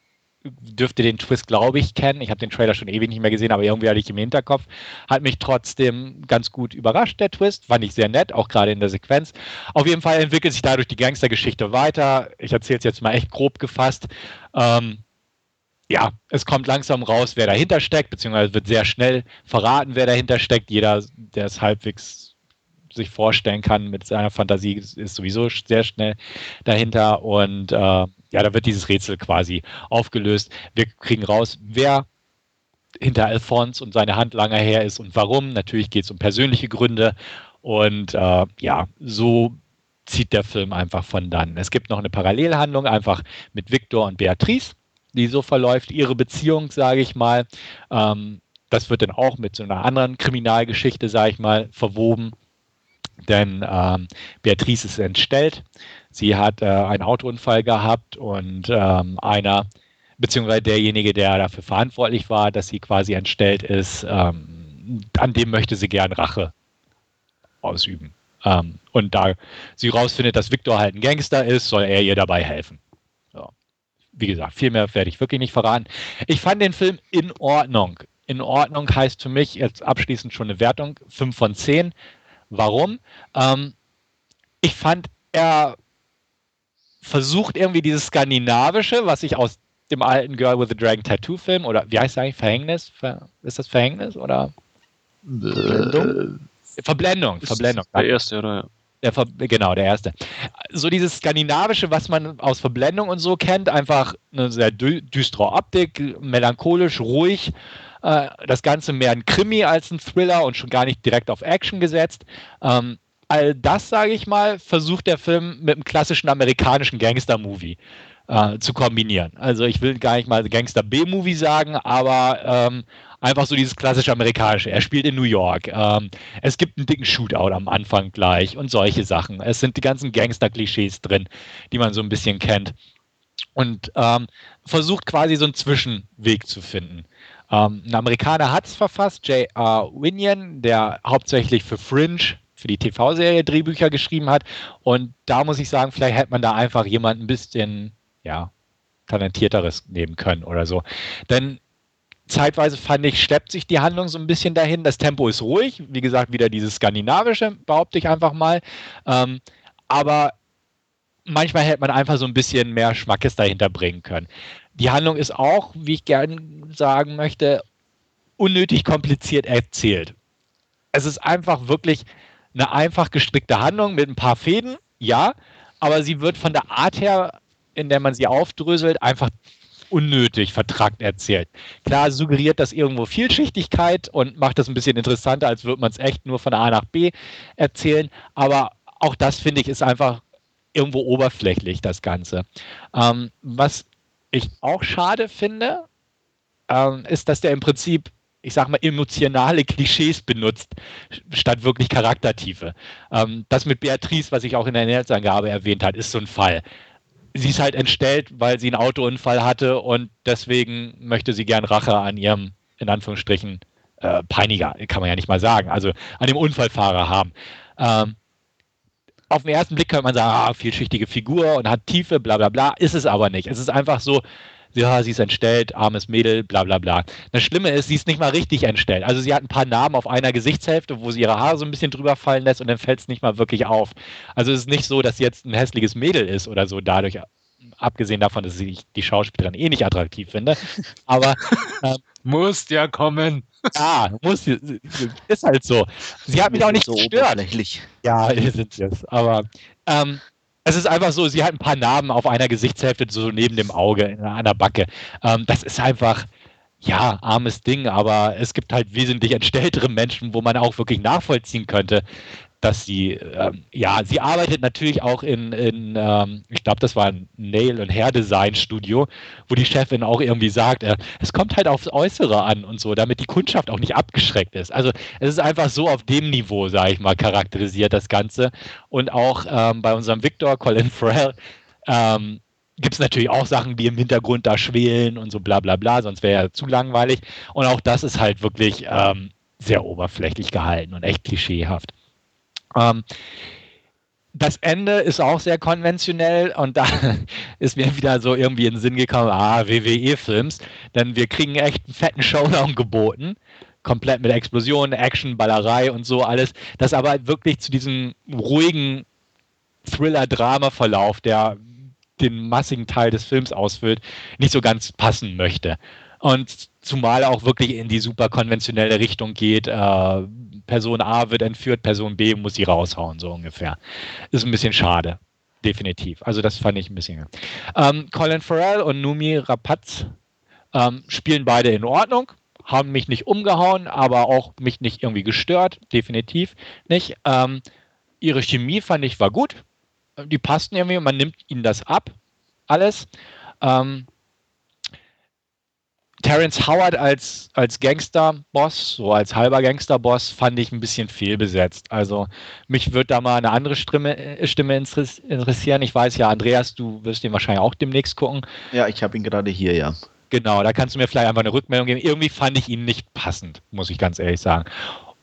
[SPEAKER 3] dürfte den Twist, glaube ich, kennen. Ich habe den Trailer schon ewig nicht mehr gesehen, aber irgendwie hatte ich im Hinterkopf. Hat mich trotzdem ganz gut überrascht, der Twist. Fand ich sehr nett, auch gerade in der Sequenz. Auf jeden Fall entwickelt sich dadurch die Gangstergeschichte weiter. Ich erzähle es jetzt mal echt grob gefasst. Ähm, ja, es kommt langsam raus, wer dahinter steckt, beziehungsweise wird sehr schnell verraten, wer dahinter steckt. Jeder, der es halbwegs sich vorstellen kann mit seiner Fantasie, ist sowieso sehr schnell dahinter. Und äh, ja, da wird dieses Rätsel quasi aufgelöst. Wir kriegen raus, wer hinter Alphonse und seine Handlanger her ist und warum. Natürlich geht es um persönliche Gründe. Und äh, ja, so zieht der Film einfach von dann. Es gibt noch eine Parallelhandlung einfach mit Victor und Beatrice die so verläuft, ihre Beziehung, sage ich mal. Ähm, das wird dann auch mit so einer anderen Kriminalgeschichte, sage ich mal, verwoben. Denn ähm, Beatrice ist entstellt. Sie hat äh, einen Autounfall gehabt und ähm, einer, beziehungsweise derjenige, der dafür verantwortlich war, dass sie quasi entstellt ist, ähm, an dem möchte sie gern Rache ausüben. Ähm, und da sie rausfindet, dass Victor halt ein Gangster ist, soll er ihr dabei helfen. So. Wie gesagt, viel mehr werde ich wirklich nicht verraten. Ich fand den Film in Ordnung. In Ordnung heißt für mich jetzt abschließend schon eine Wertung 5 von 10. Warum? Ähm, ich fand, er versucht irgendwie dieses Skandinavische, was ich aus dem alten Girl with the Dragon Tattoo Film oder wie heißt es eigentlich? Verhängnis? Ver ist das Verhängnis oder? Verblendung? Verblendung. Verblendung.
[SPEAKER 1] Der erste, oder?
[SPEAKER 3] Der Ver genau, der erste. So dieses Skandinavische, was man aus Verblendung und so kennt, einfach eine sehr dü düstere Optik, melancholisch, ruhig. Äh, das Ganze mehr ein Krimi als ein Thriller und schon gar nicht direkt auf Action gesetzt. Ähm, all das, sage ich mal, versucht der Film mit einem klassischen amerikanischen Gangster-Movie äh, zu kombinieren. Also ich will gar nicht mal Gangster-B-Movie sagen, aber ähm, einfach so dieses klassische amerikanische. Er spielt in New York. Ähm, es gibt einen dicken Shootout am Anfang gleich und solche Sachen. Es sind die ganzen Gangster-Klischees drin, die man so ein bisschen kennt. Und ähm, versucht quasi so einen Zwischenweg zu finden. Ähm, ein Amerikaner hat es verfasst, J.R. Winion, der hauptsächlich für Fringe für die TV-Serie Drehbücher geschrieben hat. Und da muss ich sagen, vielleicht hätte man da einfach jemand ein bisschen, ja, talentierteres nehmen können oder so. Denn zeitweise fand ich, steppt sich die Handlung so ein bisschen dahin. Das Tempo ist ruhig. Wie gesagt, wieder dieses skandinavische, behaupte ich einfach mal. Ähm, aber manchmal hätte man einfach so ein bisschen mehr Schmackes dahinter bringen können. Die Handlung ist auch, wie ich gerne sagen möchte, unnötig kompliziert erzählt. Es ist einfach wirklich eine einfach gestrickte Handlung mit ein paar Fäden, ja, aber sie wird von der Art her, in der man sie aufdröselt, einfach unnötig vertrackt erzählt. Klar suggeriert das irgendwo Vielschichtigkeit und macht das ein bisschen interessanter, als würde man es echt nur von A nach B erzählen, aber auch das finde ich ist einfach irgendwo oberflächlich, das Ganze. Ähm, was ich auch schade finde, ähm, ist, dass der im Prinzip ich sag mal, emotionale Klischees benutzt, statt wirklich Charaktertiefe. Ähm, das mit Beatrice, was ich auch in der Netzangabe erwähnt habe, ist so ein Fall. Sie ist halt entstellt, weil sie einen Autounfall hatte und deswegen möchte sie gern Rache an ihrem, in Anführungsstrichen, äh, Peiniger, kann man ja nicht mal sagen, also an dem Unfallfahrer haben. Ähm, auf den ersten Blick könnte man sagen, ah, vielschichtige Figur und hat Tiefe, bla bla bla, ist es aber nicht. Es ist einfach so, ja, sie ist entstellt, armes Mädel, bla bla bla. Das Schlimme ist, sie ist nicht mal richtig entstellt. Also sie hat ein paar Narben auf einer Gesichtshälfte, wo sie ihre Haare so ein bisschen drüber fallen lässt und dann fällt es nicht mal wirklich auf. Also es ist nicht so, dass sie jetzt ein hässliches Mädel ist oder so dadurch, abgesehen davon, dass ich die Schauspielerin eh nicht attraktiv finde. Aber
[SPEAKER 1] ähm, muss ja kommen.
[SPEAKER 3] Ja, muss, ist halt so. Sie hat mich auch nicht so gestört. Ja, sind sie es. Aber ähm, es ist einfach so, sie hat ein paar Narben auf einer Gesichtshälfte, so neben dem Auge, an der Backe. Ähm, das ist einfach, ja, armes Ding, aber es gibt halt wesentlich entstelltere Menschen, wo man auch wirklich nachvollziehen könnte, dass sie, ähm, ja, sie arbeitet natürlich auch in, in ähm, ich glaube, das war ein Nail- und Hair-Design-Studio, wo die Chefin auch irgendwie sagt, äh, es kommt halt aufs Äußere an und so, damit die Kundschaft auch nicht abgeschreckt ist. Also es ist einfach so auf dem Niveau, sage ich mal, charakterisiert das Ganze. Und auch ähm, bei unserem Victor, Colin Farrell, ähm, gibt es natürlich auch Sachen, die im Hintergrund da schwelen und so bla bla bla, sonst wäre ja zu langweilig. Und auch das ist halt wirklich ähm, sehr oberflächlich gehalten und echt klischeehaft. Ähm, das Ende ist auch sehr konventionell und da ist mir wieder so irgendwie in den Sinn gekommen, ah, WWE-Films, denn wir kriegen echt einen fetten Showdown geboten, komplett mit Explosionen, Action, Ballerei und so alles, das aber wirklich zu diesem ruhigen Thriller-Drama-Verlauf, der den massigen Teil des Films ausfüllt, nicht so ganz passen möchte. Und zumal auch wirklich in die super konventionelle Richtung geht, äh, Person A wird entführt, Person B muss sie raushauen, so ungefähr. Ist ein bisschen schade. Definitiv. Also das fand ich ein bisschen. Ähm, Colin Farrell und Numi Rapaz ähm, spielen beide in Ordnung, haben mich nicht umgehauen, aber auch mich nicht irgendwie gestört, definitiv nicht. Ähm, ihre Chemie fand ich war gut. Die passten irgendwie, man nimmt ihnen das ab, alles. Ähm, Terence Howard als, als Gangster-Boss, so als halber Gangster-Boss, fand ich ein bisschen fehlbesetzt. Also mich würde da mal eine andere Stimme, äh, Stimme interessieren. Ich weiß ja, Andreas, du wirst den wahrscheinlich auch demnächst gucken.
[SPEAKER 2] Ja, ich habe ihn gerade hier, ja.
[SPEAKER 3] Genau, da kannst du mir vielleicht einfach eine Rückmeldung geben. Irgendwie fand ich ihn nicht passend, muss ich ganz ehrlich sagen.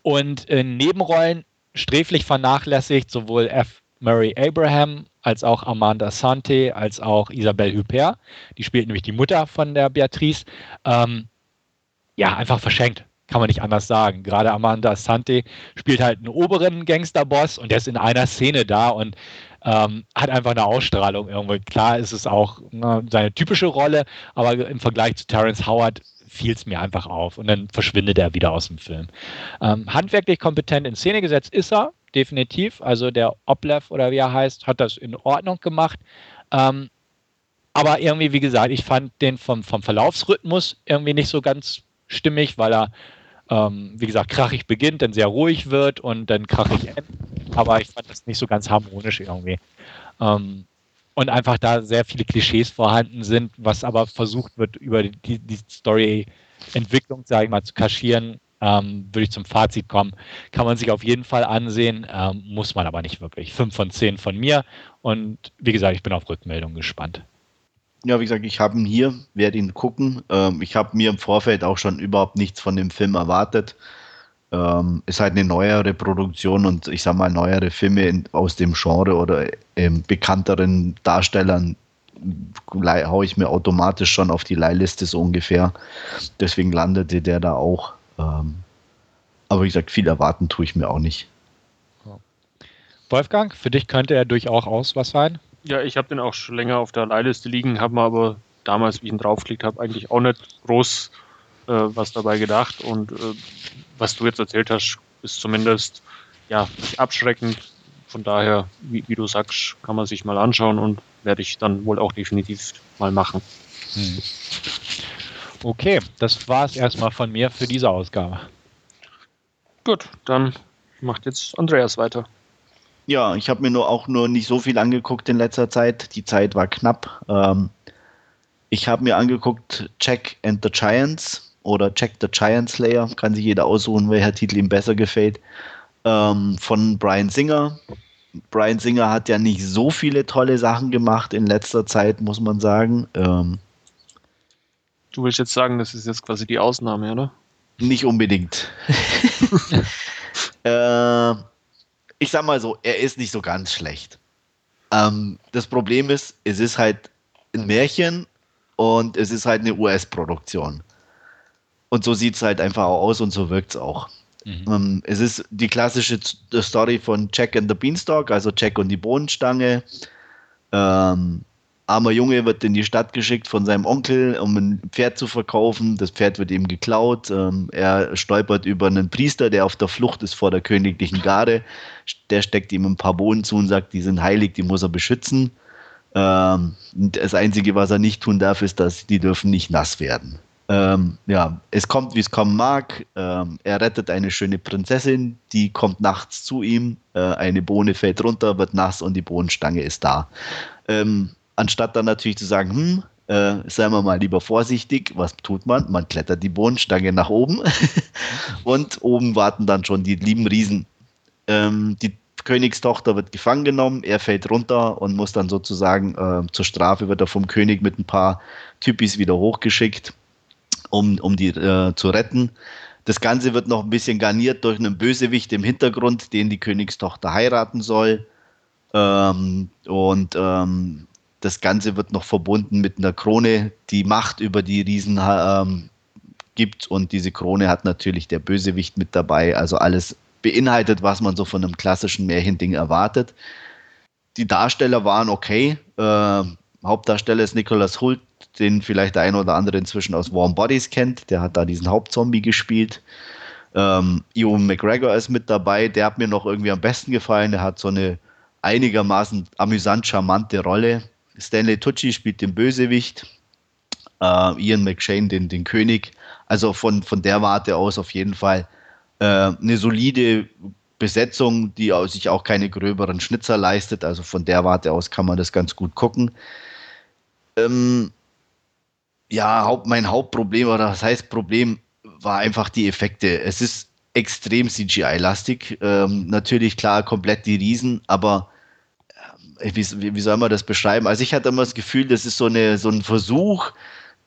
[SPEAKER 3] Und in Nebenrollen sträflich vernachlässigt, sowohl F. Murray Abraham als auch Amanda Sante, als auch Isabelle Huppert. Die spielt nämlich die Mutter von der Beatrice. Ähm, ja, einfach verschenkt. Kann man nicht anders sagen. Gerade Amanda Sante spielt halt einen oberen Gangsterboss und der ist in einer Szene da und ähm, hat einfach eine Ausstrahlung irgendwo. Klar ist es auch ne, seine typische Rolle, aber im Vergleich zu Terence Howard fiel es mir einfach auf und dann verschwindet er wieder aus dem Film. Ähm, handwerklich kompetent in Szene gesetzt ist er, definitiv. Also der Oplev oder wie er heißt, hat das in Ordnung gemacht. Ähm, aber irgendwie, wie gesagt, ich fand den vom, vom Verlaufsrhythmus irgendwie nicht so ganz stimmig, weil er, ähm, wie gesagt, krachig beginnt, dann sehr ruhig wird und dann krachig endet. Aber ich fand das nicht so ganz harmonisch irgendwie. Ähm, und einfach da sehr viele Klischees vorhanden sind, was aber versucht wird, über die, die Story-Entwicklung, sage ich mal, zu kaschieren, ähm, würde ich zum Fazit kommen. Kann man sich auf jeden Fall ansehen, ähm, muss man aber nicht wirklich. Fünf von zehn von mir und wie gesagt, ich bin auf Rückmeldung gespannt.
[SPEAKER 2] Ja, wie gesagt, ich habe ihn hier, werde ihn gucken. Ähm, ich habe mir im Vorfeld auch schon überhaupt nichts von dem Film erwartet. Ähm, ist halt eine neuere Produktion und ich sag mal, neuere Filme in, aus dem Genre oder ähm, bekannteren Darstellern haue ich mir automatisch schon auf die Leihliste so ungefähr. Deswegen landete der da auch. Ähm, aber wie gesagt, viel erwarten tue ich mir auch nicht.
[SPEAKER 3] Wolfgang, für dich könnte er durchaus was sein?
[SPEAKER 1] Ja, ich habe den auch schon länger auf der Leihliste liegen, habe mir aber damals, wie ich ihn draufgelegt habe, eigentlich auch nicht groß äh, was dabei gedacht. Und äh, was du jetzt erzählt hast, ist zumindest ja nicht abschreckend. Von daher, wie, wie, du sagst, kann man sich mal anschauen und werde ich dann wohl auch definitiv mal machen. Hm.
[SPEAKER 3] Okay, das war es erstmal von mir für diese Ausgabe.
[SPEAKER 1] Gut, dann macht jetzt Andreas weiter.
[SPEAKER 2] Ja, ich habe mir nur auch nur nicht so viel angeguckt in letzter Zeit. Die Zeit war knapp. Ähm, ich habe mir angeguckt Jack and the Giants oder Jack the Giant Slayer. Kann sich jeder aussuchen, welcher Titel ihm besser gefällt. Ähm, von Brian Singer. Brian Singer hat ja nicht so viele tolle Sachen gemacht in letzter Zeit, muss man sagen. Ähm,
[SPEAKER 1] Du willst jetzt sagen, das ist jetzt quasi die Ausnahme, oder?
[SPEAKER 2] Nicht unbedingt. äh, ich sag mal so, er ist nicht so ganz schlecht. Ähm, das Problem ist, es ist halt ein Märchen und es ist halt eine US-Produktion. Und so sieht es halt einfach auch aus und so wirkt es auch. Mhm. Ähm, es ist die klassische Story von Jack and the Beanstalk, also Jack und die Bohnenstange. Ähm, armer Junge wird in die Stadt geschickt von seinem Onkel, um ein Pferd zu verkaufen. Das Pferd wird ihm geklaut. Ähm, er stolpert über einen Priester, der auf der Flucht ist vor der königlichen Garde. Der steckt ihm ein paar Bohnen zu und sagt, die sind heilig, die muss er beschützen. Ähm, das Einzige, was er nicht tun darf, ist, dass die dürfen nicht nass werden. Ähm, ja, es kommt, wie es kommen mag. Ähm, er rettet eine schöne Prinzessin, die kommt nachts zu ihm. Äh, eine Bohne fällt runter, wird nass und die Bohnenstange ist da. Ähm, anstatt dann natürlich zu sagen, hm, äh, seien wir mal lieber vorsichtig, was tut man? Man klettert die Bohnenstange nach oben und oben warten dann schon die lieben Riesen. Ähm, die Königstochter wird gefangen genommen, er fällt runter und muss dann sozusagen äh, zur Strafe wird er vom König mit ein paar Typis wieder hochgeschickt, um, um die äh, zu retten. Das Ganze wird noch ein bisschen garniert durch einen Bösewicht im Hintergrund, den die Königstochter heiraten soll. Ähm, und ähm, das Ganze wird noch verbunden mit einer Krone, die Macht über die Riesen ähm, gibt. Und diese Krone hat natürlich der Bösewicht mit dabei. Also alles beinhaltet, was man so von einem klassischen Märchending erwartet. Die Darsteller waren okay. Äh, Hauptdarsteller ist Nicholas Hult, den vielleicht der eine oder andere inzwischen aus Warm Bodies kennt. Der hat da diesen Hauptzombie gespielt. Ähm, Ewan McGregor ist mit dabei. Der hat mir noch irgendwie am besten gefallen. Der hat so eine einigermaßen amüsant charmante Rolle. Stanley Tucci spielt den Bösewicht, äh, Ian McShane den, den König. Also von, von der Warte aus auf jeden Fall äh, eine solide Besetzung, die sich auch keine gröberen Schnitzer leistet. Also von der Warte aus kann man das ganz gut gucken. Ähm, ja, mein Hauptproblem oder was heißt Problem war einfach die Effekte. Es ist extrem CGI-lastig. Ähm, natürlich klar komplett die Riesen, aber wie, wie, soll man das beschreiben? Also ich hatte immer das Gefühl, das ist so, eine, so ein Versuch,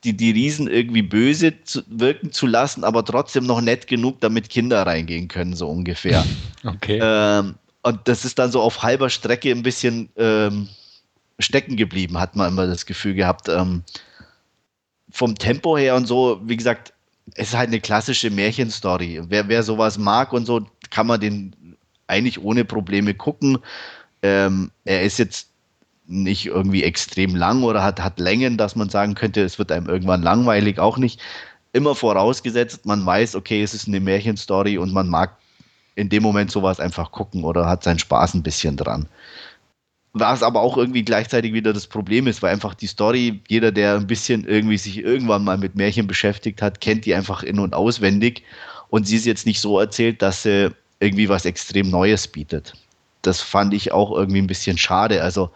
[SPEAKER 2] die, die Riesen irgendwie böse zu, wirken zu lassen, aber trotzdem noch nett genug, damit Kinder reingehen können, so ungefähr.
[SPEAKER 3] Okay.
[SPEAKER 2] Ähm, und das ist dann so auf halber Strecke ein bisschen ähm, stecken geblieben, hat man immer das Gefühl gehabt. Ähm, vom Tempo her und so, wie gesagt, es ist halt eine klassische Märchenstory. Wer, wer sowas mag und so, kann man den eigentlich ohne Probleme gucken. Ähm, er ist jetzt nicht irgendwie extrem lang oder hat, hat Längen, dass man sagen könnte, es wird einem irgendwann langweilig, auch nicht. Immer vorausgesetzt, man weiß, okay, es ist eine Märchenstory und man mag in dem Moment sowas einfach gucken oder hat seinen Spaß ein bisschen dran. Was aber auch irgendwie gleichzeitig wieder das Problem ist, weil einfach die Story, jeder, der ein bisschen irgendwie sich irgendwann mal mit Märchen beschäftigt hat, kennt die einfach in- und auswendig. Und sie ist jetzt nicht so erzählt, dass sie irgendwie was extrem Neues bietet. Das fand ich auch irgendwie ein bisschen schade. Also,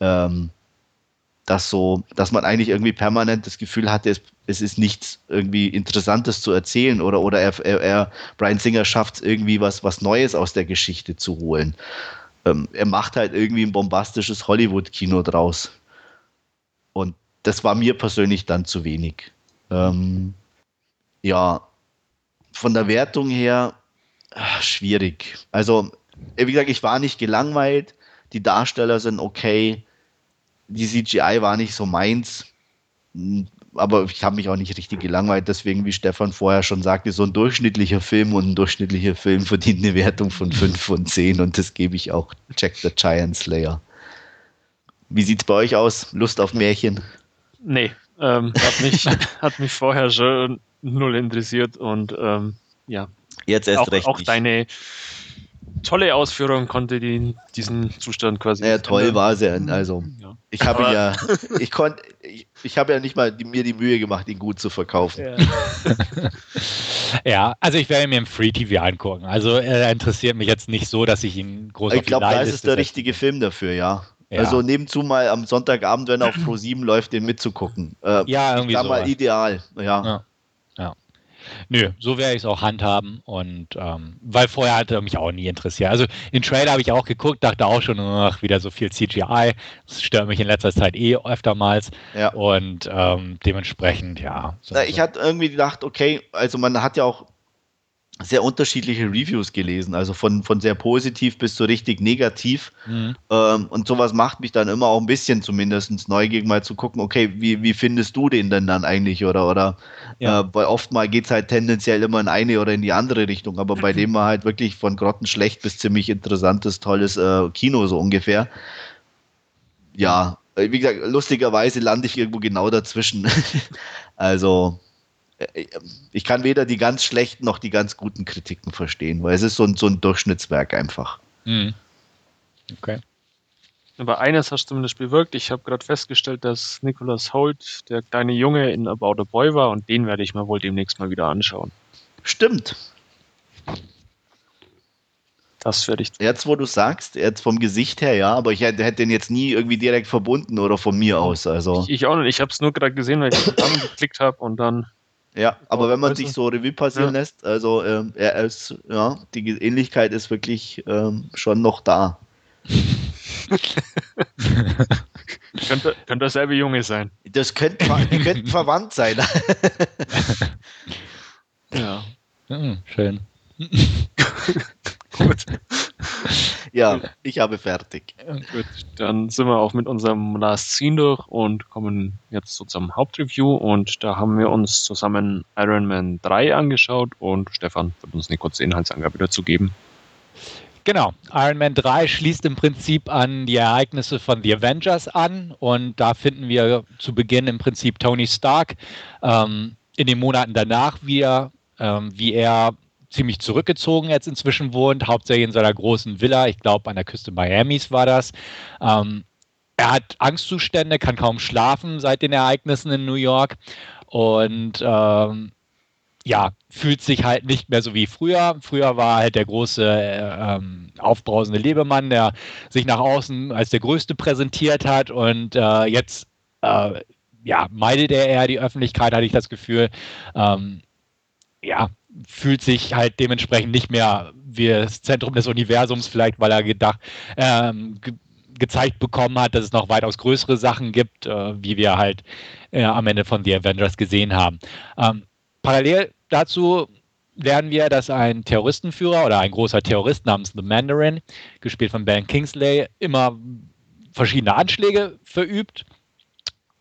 [SPEAKER 2] ähm, dass so, dass man eigentlich irgendwie permanent das Gefühl hatte, es, es ist nichts irgendwie Interessantes zu erzählen oder, oder er, er, Brian Singer schafft es irgendwie was, was Neues aus der Geschichte zu holen ähm, er macht halt irgendwie ein bombastisches Hollywood-Kino draus. Und das war mir persönlich dann zu wenig. Ähm, ja, von der Wertung her schwierig. Also, wie gesagt, ich war nicht gelangweilt. Die Darsteller sind okay. Die CGI war nicht so meins aber ich habe mich auch nicht richtig gelangweilt. Deswegen, wie Stefan vorher schon sagte, so ein durchschnittlicher Film und ein durchschnittlicher Film verdient eine Wertung von 5 von 10 und das gebe ich auch Jack the Giant Slayer. Wie sieht es bei euch aus? Lust auf Märchen?
[SPEAKER 1] Nee, ähm, hat, mich, hat mich vorher schon null interessiert und ähm, ja.
[SPEAKER 2] Jetzt erst
[SPEAKER 1] auch,
[SPEAKER 2] recht.
[SPEAKER 1] Auch nicht. deine tolle Ausführung konnte die, diesen Zustand quasi.
[SPEAKER 2] Ja, toll ändern. war sie. Also, ja. ich habe ja, ich konnte, ich, ich habe ja nicht mal die, mir die Mühe gemacht, ihn gut zu verkaufen.
[SPEAKER 3] Ja, ja also ich werde mir im Free TV angucken. Also er interessiert mich jetzt nicht so, dass ich ihn groß
[SPEAKER 2] Ich glaube, da ist es der richtige Film dafür, ja. Ja. Also nebenzu mal am Sonntagabend, wenn auf Pro 7 läuft, den mitzugucken.
[SPEAKER 3] Äh, ja, irgendwie
[SPEAKER 2] so. mal ideal, ja.
[SPEAKER 3] ja. Nö, so werde ich es auch handhaben und ähm, weil vorher hatte er mich auch nie interessiert. Also den Trailer habe ich auch geguckt, dachte auch schon, ach, wieder so viel CGI. Das stört mich in letzter Zeit eh öftermals. Ja. Und ähm, dementsprechend, ja.
[SPEAKER 2] So, Na, ich so. hatte irgendwie gedacht, okay, also man hat ja auch sehr unterschiedliche Reviews gelesen, also von, von sehr positiv bis zu richtig negativ. Mhm. Ähm, und sowas macht mich dann immer auch ein bisschen zumindest neugierig, mal zu gucken, okay, wie, wie findest du den denn dann eigentlich? Oder, oder ja. äh, weil oftmal geht es halt tendenziell immer in eine oder in die andere Richtung, aber bei dem war halt wirklich von grottenschlecht bis ziemlich interessantes, tolles äh, Kino so ungefähr. Ja, äh, wie gesagt, lustigerweise lande ich irgendwo genau dazwischen. also ich kann weder die ganz schlechten noch die ganz guten Kritiken verstehen, weil es ist so ein, so ein Durchschnittswerk einfach. Mhm.
[SPEAKER 1] Okay. Aber eines hast du zumindest bewirkt. Ich habe gerade festgestellt, dass Nicholas Holt der kleine Junge in About a Boy war und den werde ich mir wohl demnächst mal wieder anschauen.
[SPEAKER 2] Stimmt.
[SPEAKER 1] Das werde ich.
[SPEAKER 2] Jetzt, wo du sagst, jetzt vom Gesicht her, ja, aber ich hätte, hätte den jetzt nie irgendwie direkt verbunden oder von mir aus. Also.
[SPEAKER 1] Ich, ich auch nicht. Ich habe es nur gerade gesehen, weil ich geklickt habe und dann.
[SPEAKER 2] Ja, aber wenn man sich so Revue passieren ja. lässt, also ähm, er ist, ja, die Ähnlichkeit ist wirklich ähm, schon noch da.
[SPEAKER 1] könnte, könnte derselbe Junge sein.
[SPEAKER 2] Das könnte, die könnten verwandt sein.
[SPEAKER 3] ja. Mhm, schön.
[SPEAKER 2] Gut. Ja, ich habe fertig.
[SPEAKER 1] Gut, dann sind wir auch mit unserem Last Scene durch und kommen jetzt zu unserem Hauptreview. Und da haben wir uns zusammen Iron Man 3 angeschaut und Stefan wird uns eine kurze Inhaltsangabe dazu geben.
[SPEAKER 3] Genau, Iron Man 3 schließt im Prinzip an die Ereignisse von The Avengers an und da finden wir zu Beginn im Prinzip Tony Stark ähm, in den Monaten danach wieder, ähm, wie er ziemlich zurückgezogen jetzt inzwischen wohnt, hauptsächlich in seiner großen Villa, ich glaube an der Küste Miamis war das. Ähm, er hat Angstzustände, kann kaum schlafen seit den Ereignissen in New York und ähm, ja, fühlt sich halt nicht mehr so wie früher. Früher war halt der große äh, ähm, aufbrausende Lebemann, der sich nach außen als der Größte präsentiert hat und äh, jetzt äh, ja, meidet er eher die Öffentlichkeit, hatte ich das Gefühl. Ähm, ja, fühlt sich halt dementsprechend nicht mehr wie das Zentrum des Universums, vielleicht weil er gedacht, ähm, ge gezeigt bekommen hat, dass es noch weitaus größere Sachen gibt, äh, wie wir halt äh, am Ende von The Avengers gesehen haben. Ähm, parallel dazu lernen wir, dass ein Terroristenführer oder ein großer Terrorist namens The Mandarin, gespielt von Ben Kingsley, immer verschiedene Anschläge verübt.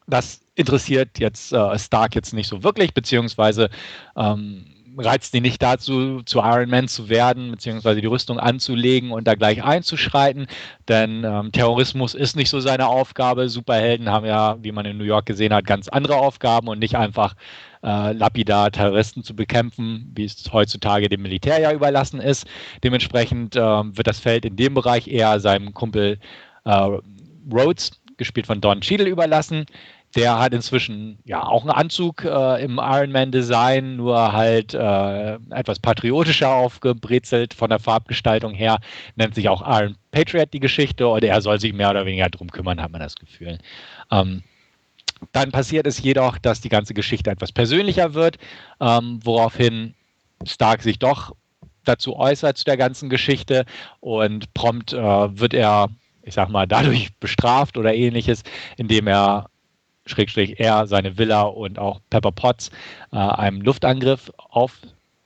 [SPEAKER 3] Das interessiert jetzt äh, Stark jetzt nicht so wirklich, beziehungsweise ähm, reizt ihn nicht dazu, zu Iron Man zu werden, beziehungsweise die Rüstung anzulegen und da gleich einzuschreiten. Denn ähm, Terrorismus ist nicht so seine Aufgabe. Superhelden haben ja, wie man in New York gesehen hat, ganz andere Aufgaben und nicht einfach äh, lapidar Terroristen zu bekämpfen, wie es heutzutage dem Militär ja überlassen ist. Dementsprechend äh, wird das Feld in dem Bereich eher seinem Kumpel äh, Rhodes, gespielt von Don Cheadle, überlassen. Der hat inzwischen ja auch einen Anzug äh, im Ironman-Design, nur halt äh, etwas patriotischer aufgebrezelt von der Farbgestaltung her. Nennt sich auch Iron Patriot die Geschichte und er soll sich mehr oder weniger drum kümmern, hat man das Gefühl. Ähm, dann passiert es jedoch, dass die ganze Geschichte etwas persönlicher wird, ähm, woraufhin Stark sich doch dazu äußert zu der ganzen Geschichte und prompt äh, wird er, ich sag mal, dadurch bestraft oder ähnliches, indem er Schrägstrich er, seine Villa und auch Pepper Potts äh, einem Luftangriff auf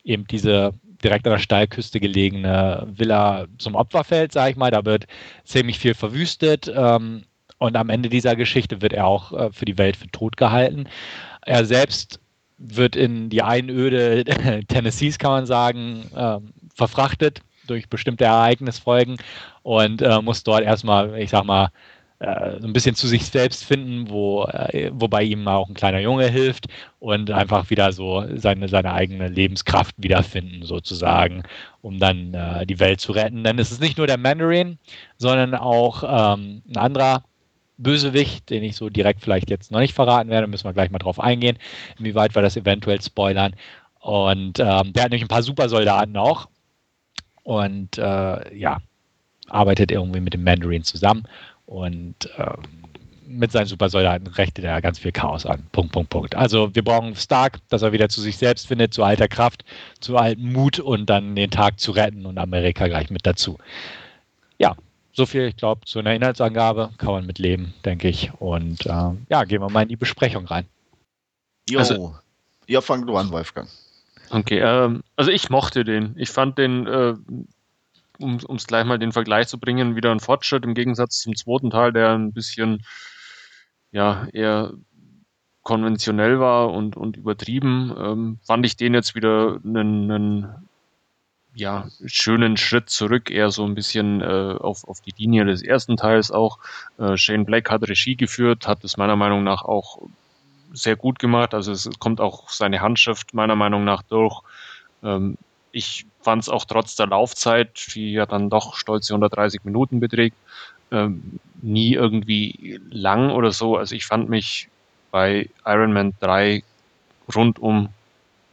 [SPEAKER 3] eben diese direkt an der Steilküste gelegene Villa zum Opfer fällt, sage ich mal. Da wird ziemlich viel verwüstet ähm, und am Ende dieser Geschichte wird er auch äh, für die Welt für tot gehalten. Er selbst wird in die Einöde Tennessees, kann man sagen, äh, verfrachtet durch bestimmte Ereignisfolgen und äh, muss dort erstmal, ich sag mal, äh, so ein bisschen zu sich selbst finden, wo, äh, wobei ihm auch ein kleiner Junge hilft und einfach wieder so seine, seine eigene Lebenskraft wiederfinden, sozusagen, um dann äh, die Welt zu retten. Denn es ist nicht nur der Mandarin, sondern auch ähm, ein anderer Bösewicht, den ich so direkt vielleicht jetzt noch nicht verraten werde, müssen wir gleich mal drauf eingehen, inwieweit wir das eventuell spoilern. Und ähm, der hat nämlich ein paar Supersoldaten auch. Und äh, ja, arbeitet irgendwie mit dem Mandarin zusammen und ähm, mit seinen Supersoldaten rechnet er ganz viel Chaos an. Punkt, Punkt, Punkt. Also wir brauchen Stark, dass er wieder zu sich selbst findet, zu alter Kraft, zu altem Mut und dann den Tag zu retten und Amerika gleich mit dazu. Ja, so viel, ich glaube, zu einer Inhaltsangabe kann man mit leben, denke ich. Und äh, ja, gehen wir mal in die Besprechung rein.
[SPEAKER 2] Jo, also, ja, fang du an, Wolfgang.
[SPEAKER 1] Okay, ähm, also ich mochte den. Ich fand den äh, um es gleich mal den Vergleich zu bringen, wieder ein Fortschritt im Gegensatz zum zweiten Teil, der ein bisschen ja eher konventionell war und, und übertrieben, ähm, fand ich den jetzt wieder einen, einen ja, schönen Schritt zurück, eher so ein bisschen äh, auf, auf die Linie des ersten Teils auch. Äh, Shane Black hat Regie geführt, hat es meiner Meinung nach auch sehr gut gemacht. Also es kommt auch seine Handschrift meiner Meinung nach durch. Ähm, ich fand es auch trotz der Laufzeit, die ja dann doch stolze 130 Minuten beträgt, ähm, nie irgendwie lang oder so. Also ich fand mich bei Iron Man 3 rundum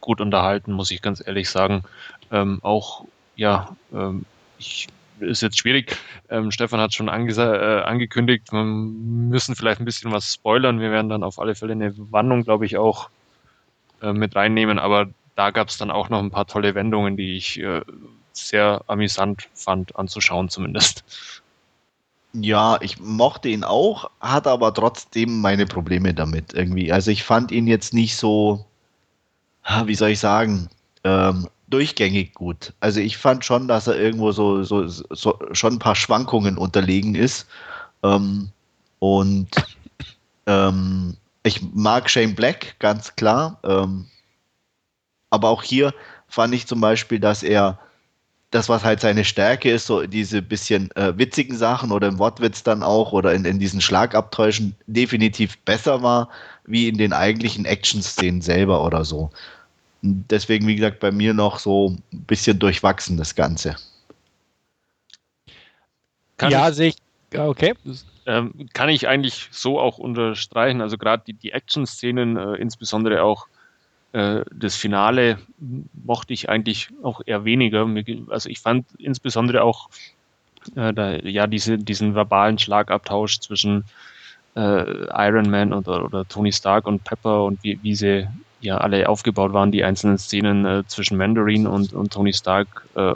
[SPEAKER 1] gut unterhalten, muss ich ganz ehrlich sagen. Ähm, auch, ja, ähm, ich, ist jetzt schwierig. Ähm, Stefan hat schon äh, angekündigt, wir müssen vielleicht ein bisschen was spoilern. Wir werden dann auf alle Fälle eine Wandlung, glaube ich, auch äh, mit reinnehmen. Aber da gab es dann auch noch ein paar tolle Wendungen, die ich äh, sehr amüsant fand anzuschauen zumindest.
[SPEAKER 2] Ja, ich mochte ihn auch, hatte aber trotzdem meine Probleme damit irgendwie. Also ich fand ihn jetzt nicht so, wie soll ich sagen, ähm, durchgängig gut. Also ich fand schon, dass er irgendwo so, so, so schon ein paar Schwankungen unterlegen ist. Ähm, und ähm, ich mag Shane Black, ganz klar. Ähm, aber auch hier fand ich zum Beispiel, dass er das, was halt seine Stärke ist, so diese bisschen äh, witzigen Sachen oder im Wortwitz dann auch oder in, in diesen Schlagabtäuschen definitiv besser war, wie in den eigentlichen Action-Szenen selber oder so. Deswegen, wie gesagt, bei mir noch so ein bisschen durchwachsen das Ganze.
[SPEAKER 1] Kann ja, sehe ich. Okay. Ähm, kann ich eigentlich so auch unterstreichen. Also gerade die, die Action-Szenen, äh, insbesondere auch äh, das Finale mochte ich eigentlich auch eher weniger. Also ich fand insbesondere auch äh, da, ja diese, diesen verbalen Schlagabtausch zwischen äh, Iron Man oder, oder Tony Stark und Pepper und wie, wie sie ja alle aufgebaut waren, die einzelnen Szenen äh, zwischen Mandarin und, und Tony Stark äh,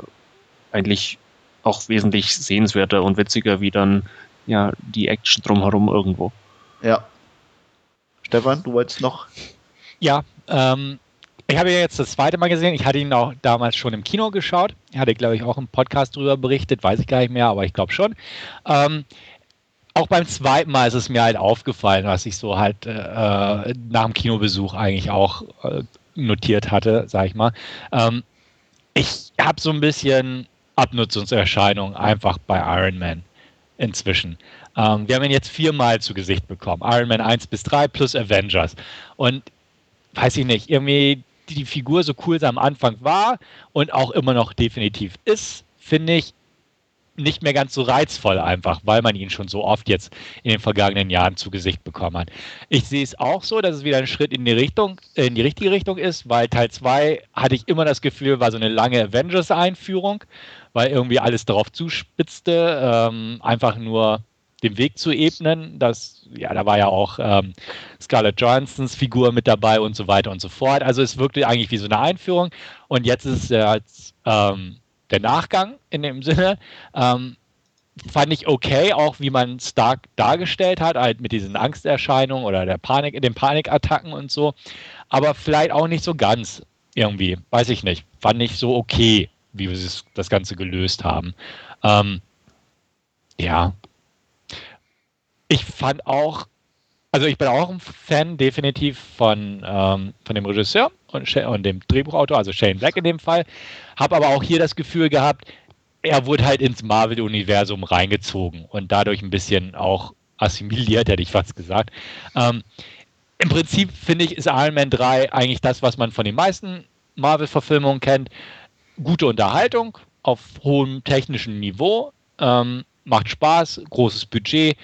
[SPEAKER 1] eigentlich auch wesentlich sehenswerter und witziger wie dann ja die Action drumherum irgendwo.
[SPEAKER 2] Ja. Stefan, du wolltest noch?
[SPEAKER 3] Ja, ähm, ich habe ihn jetzt das zweite Mal gesehen. Ich hatte ihn auch damals schon im Kino geschaut. Ich hatte, glaube ich, auch im Podcast darüber berichtet, weiß ich gar nicht mehr, aber ich glaube schon. Ähm, auch beim zweiten Mal ist es mir halt aufgefallen, was ich so halt äh, nach dem Kinobesuch eigentlich auch äh, notiert hatte, sag ich mal. Ähm, ich habe so ein bisschen Abnutzungserscheinungen einfach bei Iron Man inzwischen. Ähm, wir haben ihn jetzt viermal zu Gesicht bekommen. Iron Man 1 bis 3 plus Avengers. Und weiß ich nicht, irgendwie die Figur so cool sie am Anfang war und auch immer noch definitiv ist, finde ich nicht mehr ganz so reizvoll einfach, weil man ihn schon so oft jetzt in den vergangenen Jahren zu Gesicht bekommen hat. Ich sehe es auch so, dass es wieder ein Schritt in die Richtung, in die richtige Richtung ist, weil Teil 2 hatte ich immer das Gefühl, war so eine lange Avengers-Einführung, weil irgendwie alles darauf zuspitzte, ähm, einfach nur den Weg zu ebnen. Das, ja, da war ja auch ähm, Scarlett Johansons Figur mit dabei und so weiter und so fort. Also es wirkte eigentlich wie so eine Einführung und jetzt ist ja ähm, der Nachgang in dem Sinne. Ähm, fand ich okay, auch wie man Stark dargestellt hat, halt mit diesen Angsterscheinungen oder der Panik, den Panikattacken und so. Aber vielleicht auch nicht so ganz irgendwie, weiß ich nicht. Fand ich so okay, wie wir das Ganze gelöst haben. Ähm, ja, ich fand auch, also ich bin auch ein Fan definitiv von, ähm, von dem Regisseur und, und, dem Drehbuchautor, also Shane Black in dem Fall. Habe aber auch hier das Gefühl gehabt, er wurde halt ins Marvel-Universum reingezogen und dadurch ein bisschen auch assimiliert, hätte ich fast gesagt. Ähm, Im Prinzip finde ich, ist Iron Man 3 eigentlich das, was man von den meisten Marvel-Verfilmungen kennt. Gute Unterhaltung auf hohem technischen Niveau, ähm, macht Spaß, großes Budget,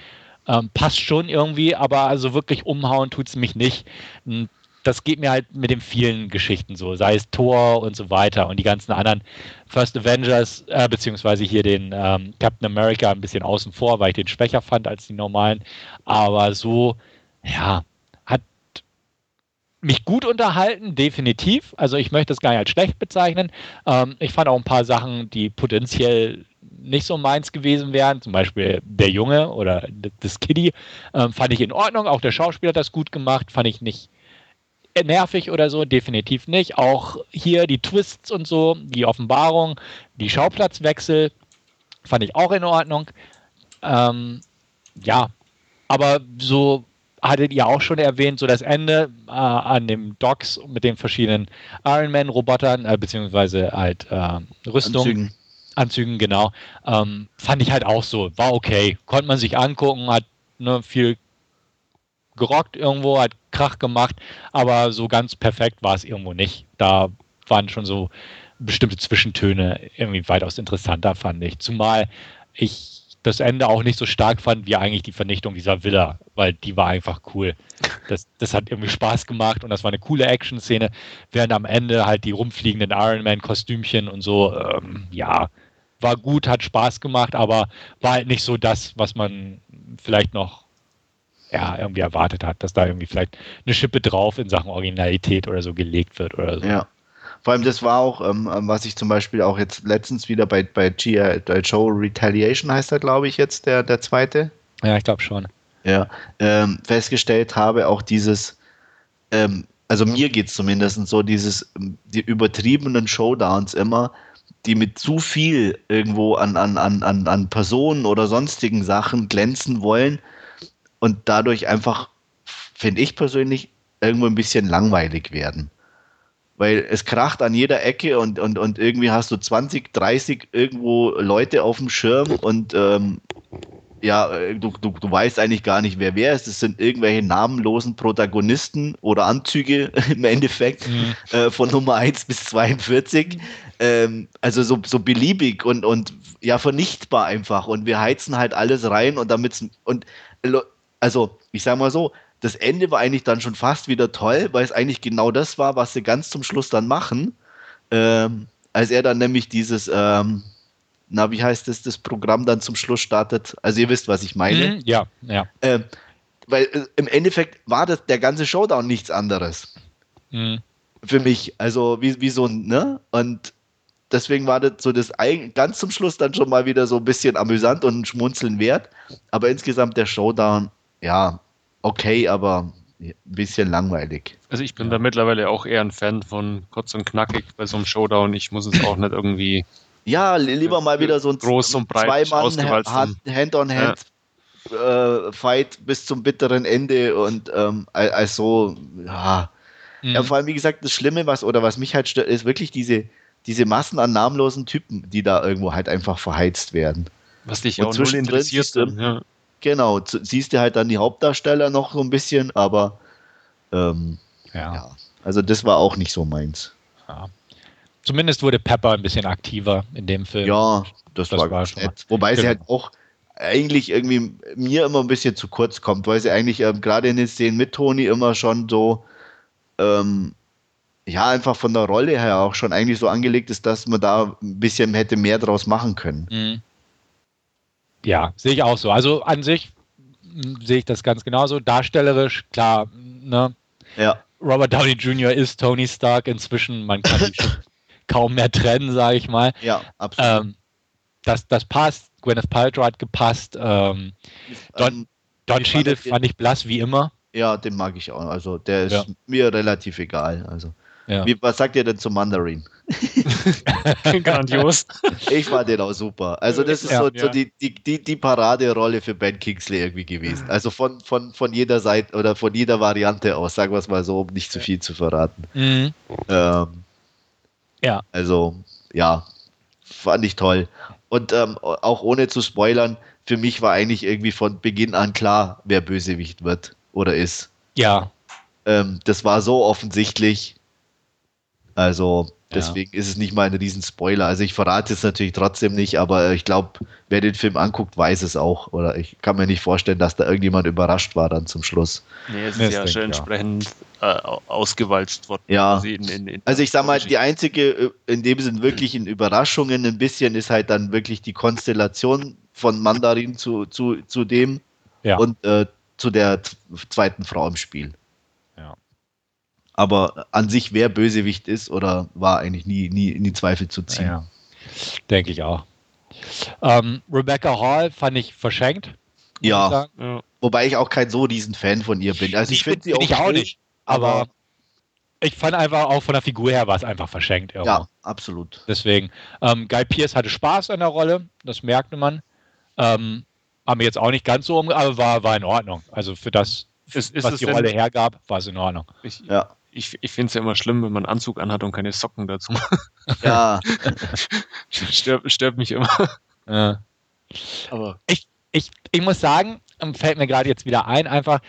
[SPEAKER 3] ähm, passt schon irgendwie, aber also wirklich umhauen tut es mich nicht. Und das geht mir halt mit den vielen Geschichten so, sei es Thor und so weiter und die ganzen anderen First Avengers, äh, beziehungsweise hier den ähm, Captain America ein bisschen außen vor, weil ich den schwächer fand als die normalen. Aber so, ja, hat mich gut unterhalten, definitiv. Also ich möchte das gar nicht als schlecht bezeichnen. Ähm, ich fand auch ein paar Sachen, die potenziell nicht so meins gewesen wären, zum Beispiel der Junge oder das Kitty, ähm, fand ich in Ordnung. Auch der Schauspieler hat das gut gemacht, fand ich nicht nervig oder so, definitiv nicht. Auch hier die Twists und so, die Offenbarung, die Schauplatzwechsel fand ich auch in Ordnung. Ähm, ja, aber so hattet ihr auch schon erwähnt, so das Ende äh, an dem Docks mit den verschiedenen Iron Man Robotern, äh, beziehungsweise halt äh, Rüstung. Anzügen. Genau. Ähm, fand ich halt auch so. War okay. Konnte man sich angucken, hat ne, viel gerockt irgendwo, hat Krach gemacht, aber so ganz perfekt war es irgendwo nicht. Da waren schon so bestimmte Zwischentöne irgendwie weitaus interessanter, fand ich. Zumal ich das Ende auch nicht so stark fand wie eigentlich die Vernichtung dieser Villa, weil die war einfach cool. Das, das hat irgendwie Spaß gemacht und das war eine coole Action-Szene, während am Ende halt die rumfliegenden Iron Man-Kostümchen und so, ähm, ja, war gut, hat Spaß gemacht, aber war halt nicht so das, was man vielleicht noch ja, irgendwie erwartet hat, dass da irgendwie vielleicht eine Schippe drauf in Sachen Originalität oder so gelegt wird oder so.
[SPEAKER 2] Ja. Vor allem, das war auch, ähm, ähm was ich zum Beispiel auch jetzt letztens wieder bei, bei G.I. Joe Retaliation heißt er, glaube ich, jetzt, der, der zweite.
[SPEAKER 3] Ja, ich glaube schon.
[SPEAKER 2] Ja, ähm, festgestellt habe, auch dieses, ähm, also mir geht es zumindest so, dieses, die übertriebenen Showdowns immer, die mit zu viel irgendwo an, an, an, an Personen oder sonstigen Sachen glänzen wollen und dadurch einfach, finde ich persönlich, irgendwo ein bisschen langweilig werden. Weil es kracht an jeder Ecke und, und, und irgendwie hast du 20, 30 irgendwo Leute auf dem Schirm und ähm, ja, du, du, du weißt eigentlich gar nicht, wer wer ist. Es sind irgendwelche namenlosen Protagonisten oder Anzüge im Endeffekt mhm. äh, von Nummer 1 bis 42. Ähm, also so, so beliebig und, und ja, vernichtbar einfach. Und wir heizen halt alles rein und damit und also ich sag mal so, das Ende war eigentlich dann schon fast wieder toll, weil es eigentlich genau das war, was sie ganz zum Schluss dann machen. Ähm, als er dann nämlich dieses, ähm, na, wie heißt das, das Programm dann zum Schluss startet. Also ihr wisst, was ich meine.
[SPEAKER 3] Mhm, ja, ja.
[SPEAKER 2] Ähm, weil äh, im Endeffekt war das der ganze Showdown nichts anderes.
[SPEAKER 3] Mhm.
[SPEAKER 2] Für mich. Also wie, wie so ein, ne? Und deswegen war das so das eigen- ganz zum Schluss dann schon mal wieder so ein bisschen amüsant und ein Schmunzeln wert. Aber insgesamt der Showdown, ja, okay, aber ein bisschen langweilig.
[SPEAKER 1] Also ich bin da mittlerweile auch eher ein Fan von kurz und knackig bei so einem Showdown. Ich muss es auch nicht irgendwie
[SPEAKER 2] Ja, li- lieber mal wieder so ein
[SPEAKER 1] Groß und breit
[SPEAKER 2] zwei Mann
[SPEAKER 1] ausgewalzt
[SPEAKER 2] Hand- Hand-on-Hand äh, Fight bis zum bitteren Ende und ähm, al- als so, ja.
[SPEAKER 3] Mhm.
[SPEAKER 2] ja. Vor allem, wie gesagt, das Schlimme, was oder was mich halt stört, ist wirklich diese, diese Massen an namenlosen Typen, die da irgendwo halt einfach verheizt werden.
[SPEAKER 1] was dich
[SPEAKER 2] Und
[SPEAKER 1] auch null interessiert. dann, ja.
[SPEAKER 2] Genau, siehst du halt dann die Hauptdarsteller noch so ein bisschen, aber ähm,
[SPEAKER 3] ja.
[SPEAKER 2] ja, also das war auch nicht so meins.
[SPEAKER 3] Ja. Zumindest wurde Pepper ein bisschen aktiver in dem Film.
[SPEAKER 2] Ja, das,
[SPEAKER 3] Das
[SPEAKER 2] war,
[SPEAKER 3] war schon.
[SPEAKER 2] Wobei sie
[SPEAKER 3] Genau.
[SPEAKER 2] halt auch eigentlich irgendwie mir immer ein bisschen zu kurz kommt, weil sie eigentlich ähm, gerade in den Szenen mit Toni immer schon so, ähm, ja, einfach von der Rolle her auch schon eigentlich so angelegt ist, dass man da ein bisschen hätte mehr draus machen können.
[SPEAKER 3] Mhm. Ja, sehe ich auch so. Also an sich mh, sehe ich das ganz genauso. Darstellerisch, klar, ne?
[SPEAKER 2] Ja,
[SPEAKER 3] Robert Downey Jr. ist Tony Stark inzwischen. Man kann schon kaum mehr trennen, sage ich mal.
[SPEAKER 2] ja, absolut.
[SPEAKER 3] Ähm, das, das passt. Gwyneth Paltrow hat gepasst. Ähm, Don,
[SPEAKER 2] Ähm,
[SPEAKER 3] Don
[SPEAKER 2] wie
[SPEAKER 3] Cheadle fand ich blass wie immer.
[SPEAKER 2] ja, den mag ich auch. Also der ist
[SPEAKER 3] Ja.
[SPEAKER 2] mir relativ egal. Also,
[SPEAKER 3] Ja.
[SPEAKER 2] wie, was sagt ihr denn zum Mandarin?
[SPEAKER 1] Grandios.
[SPEAKER 2] Ich fand den auch super. Also das ist
[SPEAKER 3] Ja.
[SPEAKER 2] so,
[SPEAKER 1] Ja.
[SPEAKER 2] so die, die, die, die Paraderolle für Ben Kingsley irgendwie gewesen. Also von, von, von jeder Seite oder von jeder Variante aus, sagen wir es mal so, um nicht zu viel zu verraten.
[SPEAKER 3] Mhm.
[SPEAKER 2] Ähm,
[SPEAKER 3] Ja.
[SPEAKER 2] Also ja, fand ich toll. Und ähm, auch ohne zu spoilern, für mich war eigentlich irgendwie von Beginn an klar, wer Bösewicht wird oder ist.
[SPEAKER 3] Ja,
[SPEAKER 2] Ähm, das war so offensichtlich. Also
[SPEAKER 3] Ja.
[SPEAKER 2] deswegen ist es nicht mal ein Riesen-Spoiler. Also ich verrate es natürlich trotzdem nicht, aber ich glaube, wer den Film anguckt, weiß es auch. Oder ich kann mir nicht vorstellen, dass da irgendjemand überrascht war dann zum Schluss.
[SPEAKER 1] Nee, es ist ja
[SPEAKER 3] das
[SPEAKER 1] schon
[SPEAKER 3] denke ich
[SPEAKER 1] entsprechend äh, au- ausgewalzt worden.
[SPEAKER 2] Ja.
[SPEAKER 1] In, in, in
[SPEAKER 2] Also ich sag mal, die einzige, äh, in dem Sinn wirklich in Überraschungen ein bisschen, ist halt dann wirklich die Konstellation von Mandarin zu, zu, zu dem
[SPEAKER 3] Ja.
[SPEAKER 2] und äh, zu der zweiten Frau im Spiel. Aber an sich, wer Bösewicht ist oder war eigentlich nie, nie in die Zweifel zu ziehen.
[SPEAKER 3] ja. denke ich auch. Ähm, Rebecca Hall fand ich verschenkt.
[SPEAKER 2] Ja.
[SPEAKER 3] ich
[SPEAKER 1] ja.
[SPEAKER 2] Wobei ich auch kein so riesen Fan von ihr bin. Also ich finde sie
[SPEAKER 3] bin
[SPEAKER 2] auch,
[SPEAKER 3] ich auch nicht. Aber
[SPEAKER 2] aber
[SPEAKER 3] ich fand einfach auch von der Figur her war es einfach verschenkt. Irgendwo.
[SPEAKER 2] ja, absolut.
[SPEAKER 3] Deswegen. Ähm, Guy Pierce hatte Spaß an der Rolle, das merkte man. Ähm, haben wir jetzt auch nicht ganz so umge aber war, war in Ordnung. Also für das,
[SPEAKER 1] Ist, ist
[SPEAKER 3] was die
[SPEAKER 1] denn,
[SPEAKER 3] Rolle hergab, war es in Ordnung.
[SPEAKER 1] Ich,
[SPEAKER 2] Ja.
[SPEAKER 1] Ich, ich finde es ja immer schlimm, wenn man einen Anzug anhat und keine Socken dazu.
[SPEAKER 2] Ja,
[SPEAKER 1] stört, stört mich immer.
[SPEAKER 3] Äh,
[SPEAKER 1] Aber
[SPEAKER 3] ich, ich muss sagen, ähm, fällt mir gerade jetzt wieder ein, einfach,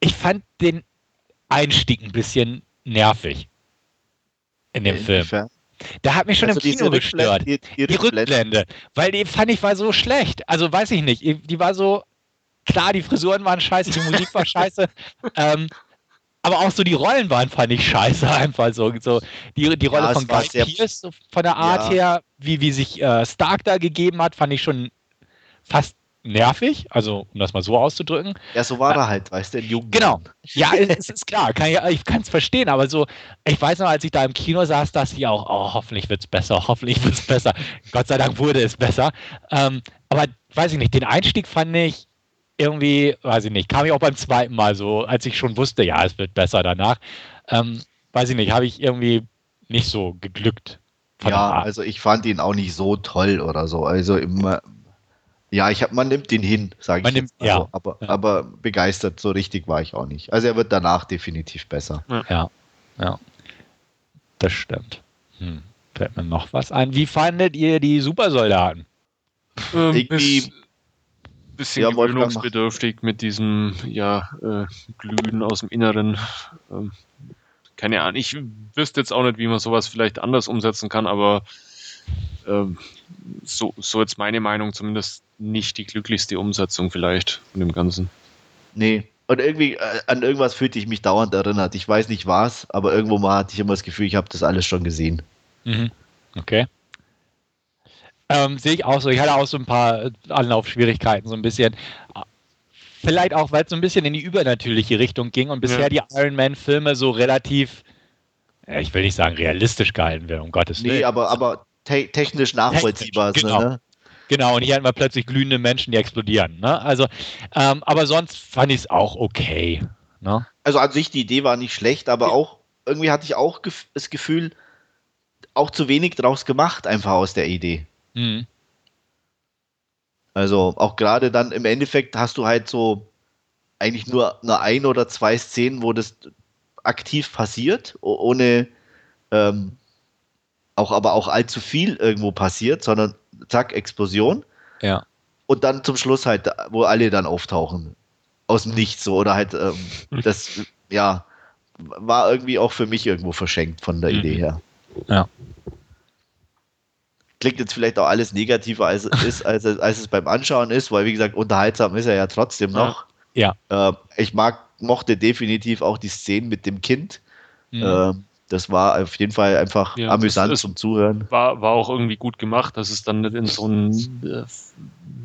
[SPEAKER 3] ich fand den Einstieg ein bisschen nervig in dem Film.
[SPEAKER 2] inwiefern?
[SPEAKER 3] Der hat mich schon
[SPEAKER 2] Also
[SPEAKER 3] im Kino gestört.
[SPEAKER 2] Rückblende- Die,
[SPEAKER 3] Die Rückblende, weil die fand ich war so schlecht. Also weiß ich nicht, die war so, klar, die Frisuren waren scheiße, die Musik war scheiße, ähm, aber auch so die Rollen waren, fand ich scheiße einfach so. so die, die Rolle
[SPEAKER 2] Ja,
[SPEAKER 3] von Guy Pearce, so von der Art
[SPEAKER 2] Ja.
[SPEAKER 3] her, wie, wie sich äh, Stark da gegeben hat, fand ich schon fast nervig, also um das mal so auszudrücken.
[SPEAKER 2] Ja, so war er halt, weißt du, in Jugend.
[SPEAKER 3] Genau. Ja, es ist klar, kann ich, ich kann es verstehen, aber so, ich weiß noch, als ich da im Kino saß, dass ich auch, oh, hoffentlich wird es besser, hoffentlich wird es besser. Gott sei Dank wurde es besser. Ähm, aber weiß ich nicht, den Einstieg fand ich irgendwie, weiß ich nicht, kam ich auch beim zweiten Mal so, als ich schon wusste, ja, es wird besser danach. Ähm, weiß ich nicht, habe ich irgendwie nicht so geglückt.
[SPEAKER 2] Ja, also ich fand ihn auch nicht so toll oder so. Also immer, ja, ich hab, man nimmt ihn hin, sage ich
[SPEAKER 3] nimmt-
[SPEAKER 2] mal
[SPEAKER 3] ja.
[SPEAKER 2] so. Aber,
[SPEAKER 3] Ja.
[SPEAKER 2] aber begeistert so richtig war ich auch nicht. Also er wird danach definitiv besser.
[SPEAKER 3] Ja, ja. Das stimmt. Hm. Fällt mir noch was ein. Wie fandet ihr die Supersoldaten?
[SPEAKER 1] ähm,
[SPEAKER 2] Irgendwie-
[SPEAKER 1] bisschen
[SPEAKER 2] Ja,
[SPEAKER 1] gewöhnungsbedürftig mit diesem ja, äh, Glühen aus dem Inneren. Ähm, keine Ahnung. Ich wüsste jetzt auch nicht, wie man sowas vielleicht anders umsetzen kann, aber ähm, so, so jetzt meine Meinung zumindest nicht die glücklichste Umsetzung vielleicht von dem Ganzen.
[SPEAKER 2] Nee. Und irgendwie, äh, an irgendwas fühlte ich mich dauernd erinnert. Ich weiß nicht was, aber irgendwo mal hatte ich immer das Gefühl, ich habe das alles schon gesehen.
[SPEAKER 3] Mhm. Okay. Ähm, Sehe ich auch so. Ich hatte auch so ein paar äh, Anlaufschwierigkeiten, so ein bisschen. vielleicht auch, weil es so ein bisschen in die übernatürliche Richtung ging und bisher ja. die Iron Man-Filme so relativ, ich will nicht sagen realistisch gehalten werden, um Gottes Willen.
[SPEAKER 2] Nee, aber, aber te technisch nachvollziehbar.
[SPEAKER 3] Technisch, genau.
[SPEAKER 2] Ne?
[SPEAKER 3] Genau, und hier hatten wir plötzlich glühende Menschen, die explodieren. Ne? Also, ähm, aber sonst fand ich es auch okay. Ne?
[SPEAKER 2] Also an sich, die Idee war nicht schlecht, aber ja. auch, irgendwie hatte ich auch das Gefühl, auch zu wenig draus gemacht, einfach aus der Idee. Mhm. Also auch gerade dann im Endeffekt hast du halt so eigentlich nur eine ein oder zwei Szenen, wo das aktiv passiert, ohne ähm, auch aber auch allzu viel irgendwo passiert, sondern zack, Explosion.
[SPEAKER 3] Ja.
[SPEAKER 2] Und dann zum Schluss halt, wo alle dann auftauchen. Aus dem Nichts so. Oder halt, ähm, das, ja, war irgendwie auch für mich irgendwo verschenkt von der mhm. Idee her.
[SPEAKER 3] Ja.
[SPEAKER 2] Klingt jetzt vielleicht auch alles negativer, als es ist, als, als es beim Anschauen ist, weil wie gesagt, unterhaltsam ist er ja trotzdem noch.
[SPEAKER 3] Ja.
[SPEAKER 2] Äh, ich mag, mochte definitiv auch die Szenen mit dem Kind. Mhm. Äh, das war auf jeden Fall einfach ja, amüsant zum Zuhören.
[SPEAKER 1] War, war auch irgendwie gut gemacht, dass es dann nicht in so ein, äh,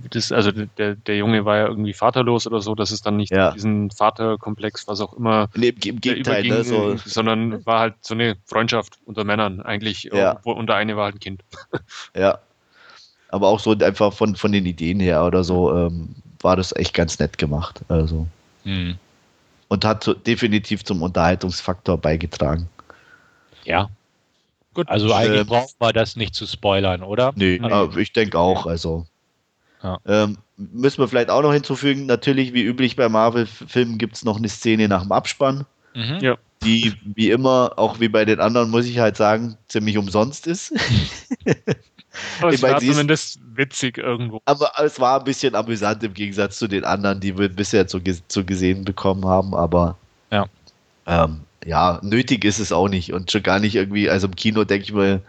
[SPEAKER 1] das, also der, der Junge war ja irgendwie vaterlos oder so, dass es dann nicht ja. diesen Vaterkomplex, was auch immer,
[SPEAKER 2] nee, im Gegenteil, ne, so.
[SPEAKER 1] sondern war halt so eine Freundschaft unter Männern eigentlich,
[SPEAKER 2] ja.
[SPEAKER 1] und der eine war halt ein Kind.
[SPEAKER 2] Ja, aber auch so einfach von, von den Ideen her oder so ähm, war das echt ganz nett gemacht. Also. Hm. Und hat so, definitiv zum Unterhaltungsfaktor beigetragen.
[SPEAKER 3] Ja. Gut. Also eigentlich ähm, braucht man das nicht zu spoilern, oder?
[SPEAKER 2] Nee, also, ich denke auch. Also ja. ähm, müssen wir vielleicht auch noch hinzufügen, natürlich wie üblich bei Marvel-Filmen gibt es noch eine Szene nach dem Abspann. Mhm. Ja. Die wie immer, auch wie bei den anderen, muss ich halt sagen, ziemlich umsonst ist.
[SPEAKER 1] Aber es war zumindest witzig irgendwo.
[SPEAKER 2] Aber es war ein bisschen amüsant im Gegensatz zu den anderen, die wir bisher zu, zu gesehen bekommen haben. Aber
[SPEAKER 3] ja.
[SPEAKER 2] Ähm, ja, nötig ist es auch nicht. Und schon gar nicht irgendwie, also im Kino denke ich mir,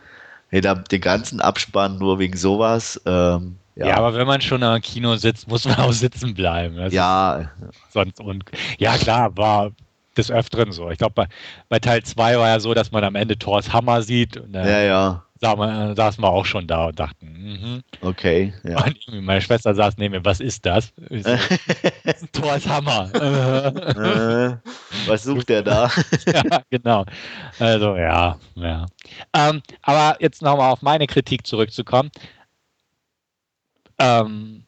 [SPEAKER 2] hey, da den ganzen Abspann nur wegen sowas. Ähm,
[SPEAKER 3] ja. ja. aber wenn man schon am Kino sitzt, muss man auch sitzen bleiben.
[SPEAKER 2] Das ja.
[SPEAKER 3] Sonst und ja, klar, war des Öfteren so. Ich glaube, bei, bei Teil 2 war ja so, dass man am Ende Thors Hammer sieht. Und,
[SPEAKER 2] äh, ja, ja
[SPEAKER 3] saßen wir, auch schon da und dachten, mhm.
[SPEAKER 2] okay. Ja.
[SPEAKER 3] Und meine Schwester saß neben mir, was ist das? So, Thors Hammer.
[SPEAKER 2] Äh, was sucht der da?
[SPEAKER 3] ja, genau. Also ja, ja. Ähm, aber jetzt nochmal auf meine Kritik zurückzukommen. Ähm,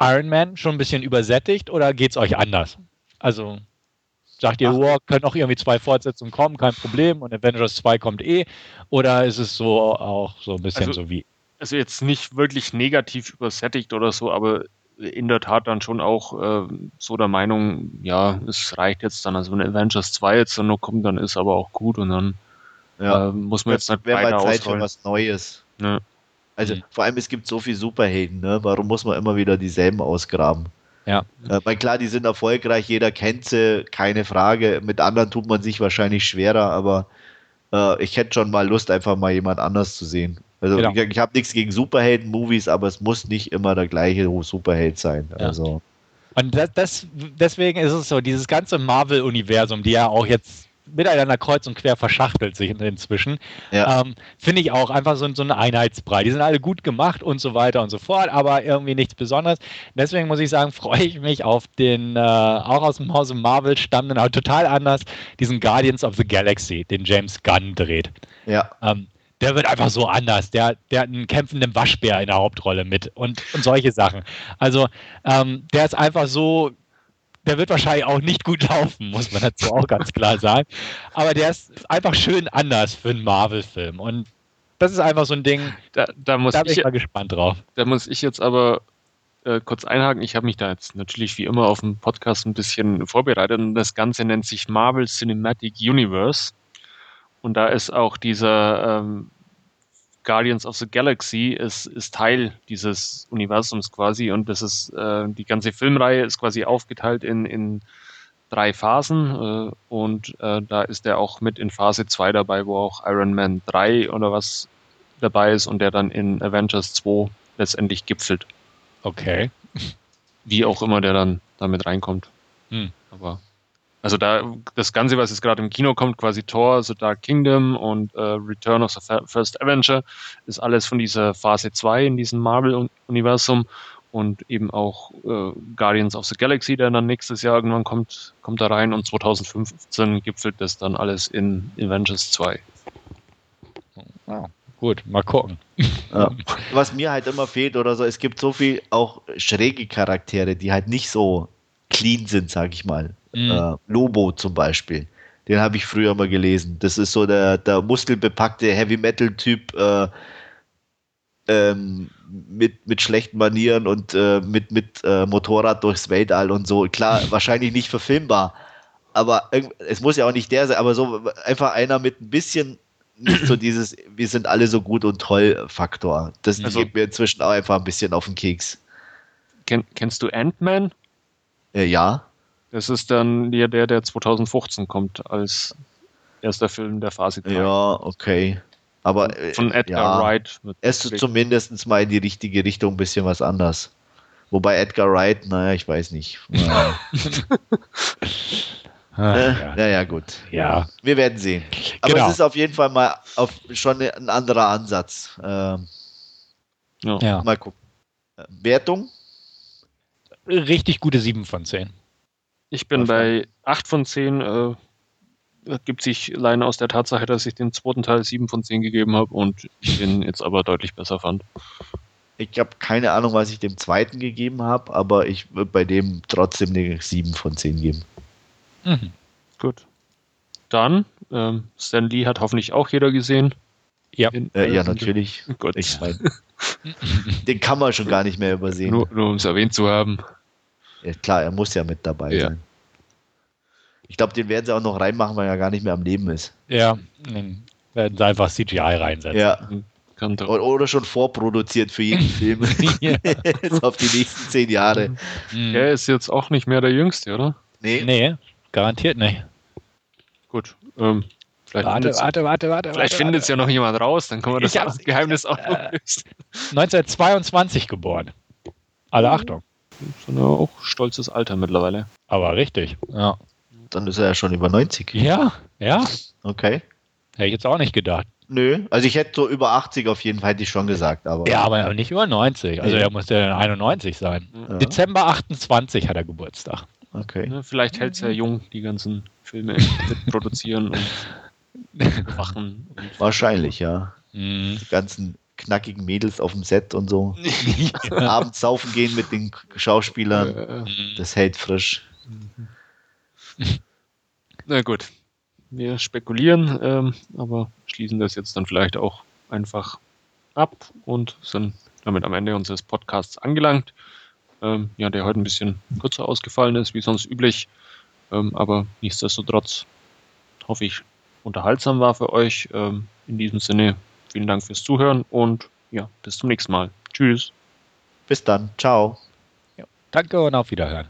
[SPEAKER 3] Iron Man schon ein bisschen übersättigt oder geht es euch anders? Also Sagt ihr, wow, können auch irgendwie zwei Fortsetzungen kommen, kein Problem und Avengers 2 kommt eh? Oder ist es so auch so ein bisschen
[SPEAKER 1] also,
[SPEAKER 3] so wie.
[SPEAKER 1] Also jetzt nicht wirklich negativ übersättigt oder so, aber in der Tat dann schon auch äh, so der Meinung, ja, es reicht jetzt dann. Also wenn Avengers 2 jetzt dann noch kommt, dann ist aber auch gut und dann ja. äh, muss man jetzt
[SPEAKER 2] nicht weiter mal Zeit für was Neues. Ja. Also mhm. vor allem, es gibt so viele Superhelden, ne? Warum muss man immer wieder dieselben ausgraben?
[SPEAKER 3] Ja.
[SPEAKER 2] Äh, weil klar, die sind erfolgreich, jeder kennt sie, keine Frage. Mit anderen tut man sich wahrscheinlich schwerer, aber äh, ich hätte schon mal Lust, einfach mal jemand anders zu sehen. Also genau. ich, ich habe nichts gegen Superhelden-Movies, aber es muss nicht immer der gleiche Superheld sein. Ja. Also.
[SPEAKER 3] Und das, das, deswegen ist es so, dieses ganze Marvel-Universum, die ja auch jetzt miteinander kreuz und quer verschachtelt sich inzwischen. Ja. Ähm, Finde ich auch einfach so, so ein Einheitsbrei. Die sind alle gut gemacht und so weiter und so fort, aber irgendwie nichts Besonderes. Deswegen muss ich sagen, freue ich mich auf den, äh, auch aus dem Hause Marvel stammenden, aber total anders, diesen Guardians of the Galaxy, den James Gunn dreht.
[SPEAKER 2] Ja.
[SPEAKER 3] Ähm, der wird einfach so anders. Der, der hat einen kämpfenden Waschbär in der Hauptrolle mit und, und solche Sachen. Also ähm, der ist einfach so der wird wahrscheinlich auch nicht gut laufen, muss man dazu auch ganz klar sagen. Aber der ist einfach schön anders für einen Marvel-Film. Und das ist einfach so ein Ding,
[SPEAKER 1] da, da, muss da bin
[SPEAKER 3] ich, ich mal gespannt drauf.
[SPEAKER 1] Da muss ich jetzt aber äh, kurz einhaken. Ich habe mich da jetzt natürlich wie immer auf dem Podcast ein bisschen vorbereitet und das Ganze nennt sich Marvel Cinematic Universe. Und da ist auch dieser ähm, Guardians of the Galaxy ist, ist Teil dieses Universums quasi und das ist äh, die ganze Filmreihe ist quasi aufgeteilt in, in drei Phasen äh, und äh, da ist er auch mit in Phase 2 dabei, wo auch Iron Man 3 oder was dabei ist und der dann in Avengers 2 letztendlich gipfelt.
[SPEAKER 3] Okay.
[SPEAKER 1] Wie auch immer der dann damit reinkommt.
[SPEAKER 3] Hm.
[SPEAKER 1] Aber also da das Ganze, was jetzt gerade im Kino kommt, quasi Thor, The Dark Kingdom und äh, Return of the First Avenger, ist alles von dieser Phase 2 in diesem Marvel-Universum. und eben auch äh, Guardians of the Galaxy, der dann nächstes Jahr irgendwann kommt, kommt da rein und 2015 gipfelt das dann alles in Avengers 2.
[SPEAKER 3] Ja, gut, mal gucken.
[SPEAKER 2] Ja. Was mir halt immer fehlt oder so, es gibt so viel auch schräge Charaktere, die halt nicht so clean sind, sag ich mal.
[SPEAKER 3] Mhm.
[SPEAKER 2] Äh, Lobo zum Beispiel. Den habe ich früher mal gelesen. Das ist so der, der muskelbepackte Heavy Metal Typ äh, ähm, mit, mit schlechten Manieren und äh, mit, mit äh, Motorrad durchs Weltall und so. Klar, wahrscheinlich nicht verfilmbar, aber es muss ja auch nicht der sein, aber so einfach einer mit ein bisschen nicht so dieses, wir sind alle so gut und toll Faktor. Das
[SPEAKER 1] Also-
[SPEAKER 2] geht mir inzwischen auch einfach ein bisschen auf den Keks.
[SPEAKER 1] Ken, kennst du Ant-Man?
[SPEAKER 2] Äh, ja,
[SPEAKER 1] Das ist dann der, der, der 2015 kommt als erster Film der Phase 3.
[SPEAKER 2] ja, okay. Aber äh,
[SPEAKER 1] Von Edgar
[SPEAKER 2] ja,
[SPEAKER 1] Wright.
[SPEAKER 2] Es ist zumindest mal in die richtige Richtung ein bisschen was anders. Wobei Edgar Wright, naja, ich weiß nicht. Naja,
[SPEAKER 3] Ah,
[SPEAKER 2] äh,
[SPEAKER 3] ja.
[SPEAKER 2] naja, gut.
[SPEAKER 3] ja.
[SPEAKER 2] Wir werden sehen. Aber
[SPEAKER 3] Genau.
[SPEAKER 2] es ist auf jeden Fall mal auf, schon ein anderer Ansatz. Ähm,
[SPEAKER 1] ja.
[SPEAKER 3] ja.
[SPEAKER 2] Mal gucken. Äh, Wertung?
[SPEAKER 3] Richtig gute 7 von 10.
[SPEAKER 1] Ich bin bei 8 von 10. Äh, ergibt sich allein aus der Tatsache, dass ich den zweiten Teil 7 von 10 gegeben habe und ich den jetzt aber deutlich besser fand.
[SPEAKER 2] Ich habe keine Ahnung, was ich dem zweiten gegeben habe, aber ich würde bei dem trotzdem eine 7 von 10 geben.
[SPEAKER 3] Mhm.
[SPEAKER 1] Gut. Dann, ähm, Stan Lee hat hoffentlich auch jeder gesehen.
[SPEAKER 3] Ja.
[SPEAKER 1] In-
[SPEAKER 2] Äh, ja, natürlich.
[SPEAKER 1] Gut.
[SPEAKER 2] Ich mein, den kann man schon gar nicht mehr übersehen.
[SPEAKER 1] Nur, nur um es erwähnt zu haben.
[SPEAKER 2] Ja, klar, er muss ja mit dabei
[SPEAKER 1] Ja.
[SPEAKER 2] sein. Ich glaube, den werden sie auch noch reinmachen, weil er gar nicht mehr am Leben ist.
[SPEAKER 3] Ja, dann werden sie einfach CGI reinsetzen.
[SPEAKER 2] Ja.
[SPEAKER 1] Kannte.
[SPEAKER 2] Oder, oder schon vorproduziert für jeden Film.
[SPEAKER 3] Ja.
[SPEAKER 2] Jetzt auf die nächsten zehn Jahre.
[SPEAKER 3] Mhm.
[SPEAKER 1] Er ist jetzt auch nicht mehr der Jüngste, oder?
[SPEAKER 2] Nee,
[SPEAKER 3] Nee, garantiert nicht.
[SPEAKER 1] Gut. Ähm, vielleicht
[SPEAKER 3] Warte, warte, warte, warte.
[SPEAKER 1] vielleicht findet es ja noch jemand raus, dann können wir das Geheimnis auch noch
[SPEAKER 3] äh,
[SPEAKER 1] lösen.
[SPEAKER 3] 1922 geboren. Alle Achtung.
[SPEAKER 1] So ein auch stolzes Alter mittlerweile.
[SPEAKER 3] Aber richtig. Ja.
[SPEAKER 2] dann ist er ja schon über 90.
[SPEAKER 3] Ja, ja.
[SPEAKER 2] Okay.
[SPEAKER 3] Hätte ich jetzt auch nicht gedacht.
[SPEAKER 2] Nö, also ich hätte so über 80 auf jeden Fall hätte ich schon gesagt, aber
[SPEAKER 3] Ja, aber nicht über 90. Also
[SPEAKER 2] Nee.
[SPEAKER 3] er muss ja dann 91 sein.
[SPEAKER 2] Ja.
[SPEAKER 3] Dezember 28 hat er Geburtstag.
[SPEAKER 2] okay.
[SPEAKER 1] Ne, vielleicht hält es ja jung, die ganzen Filme mit produzieren und machen. Und
[SPEAKER 2] Wahrscheinlich, ja.
[SPEAKER 3] Mhm.
[SPEAKER 2] Die ganzen knackigen Mädels auf dem Set und so. Abends saufen gehen mit den Schauspielern. Das hält frisch.
[SPEAKER 1] na gut. Wir spekulieren, ähm, aber schließen das jetzt dann vielleicht auch einfach ab und sind damit am Ende unseres Podcasts angelangt. Ähm, ja, der heute ein bisschen kürzer ausgefallen ist, wie sonst üblich. Ähm, aber nichtsdestotrotz hoffe ich, unterhaltsam war für euch. Ähm, in diesem Sinne, vielen Dank fürs Zuhören und ja, bis zum nächsten Mal. Tschüss.
[SPEAKER 2] Bis dann. Ciao.
[SPEAKER 3] Danke und auf Wiederhören.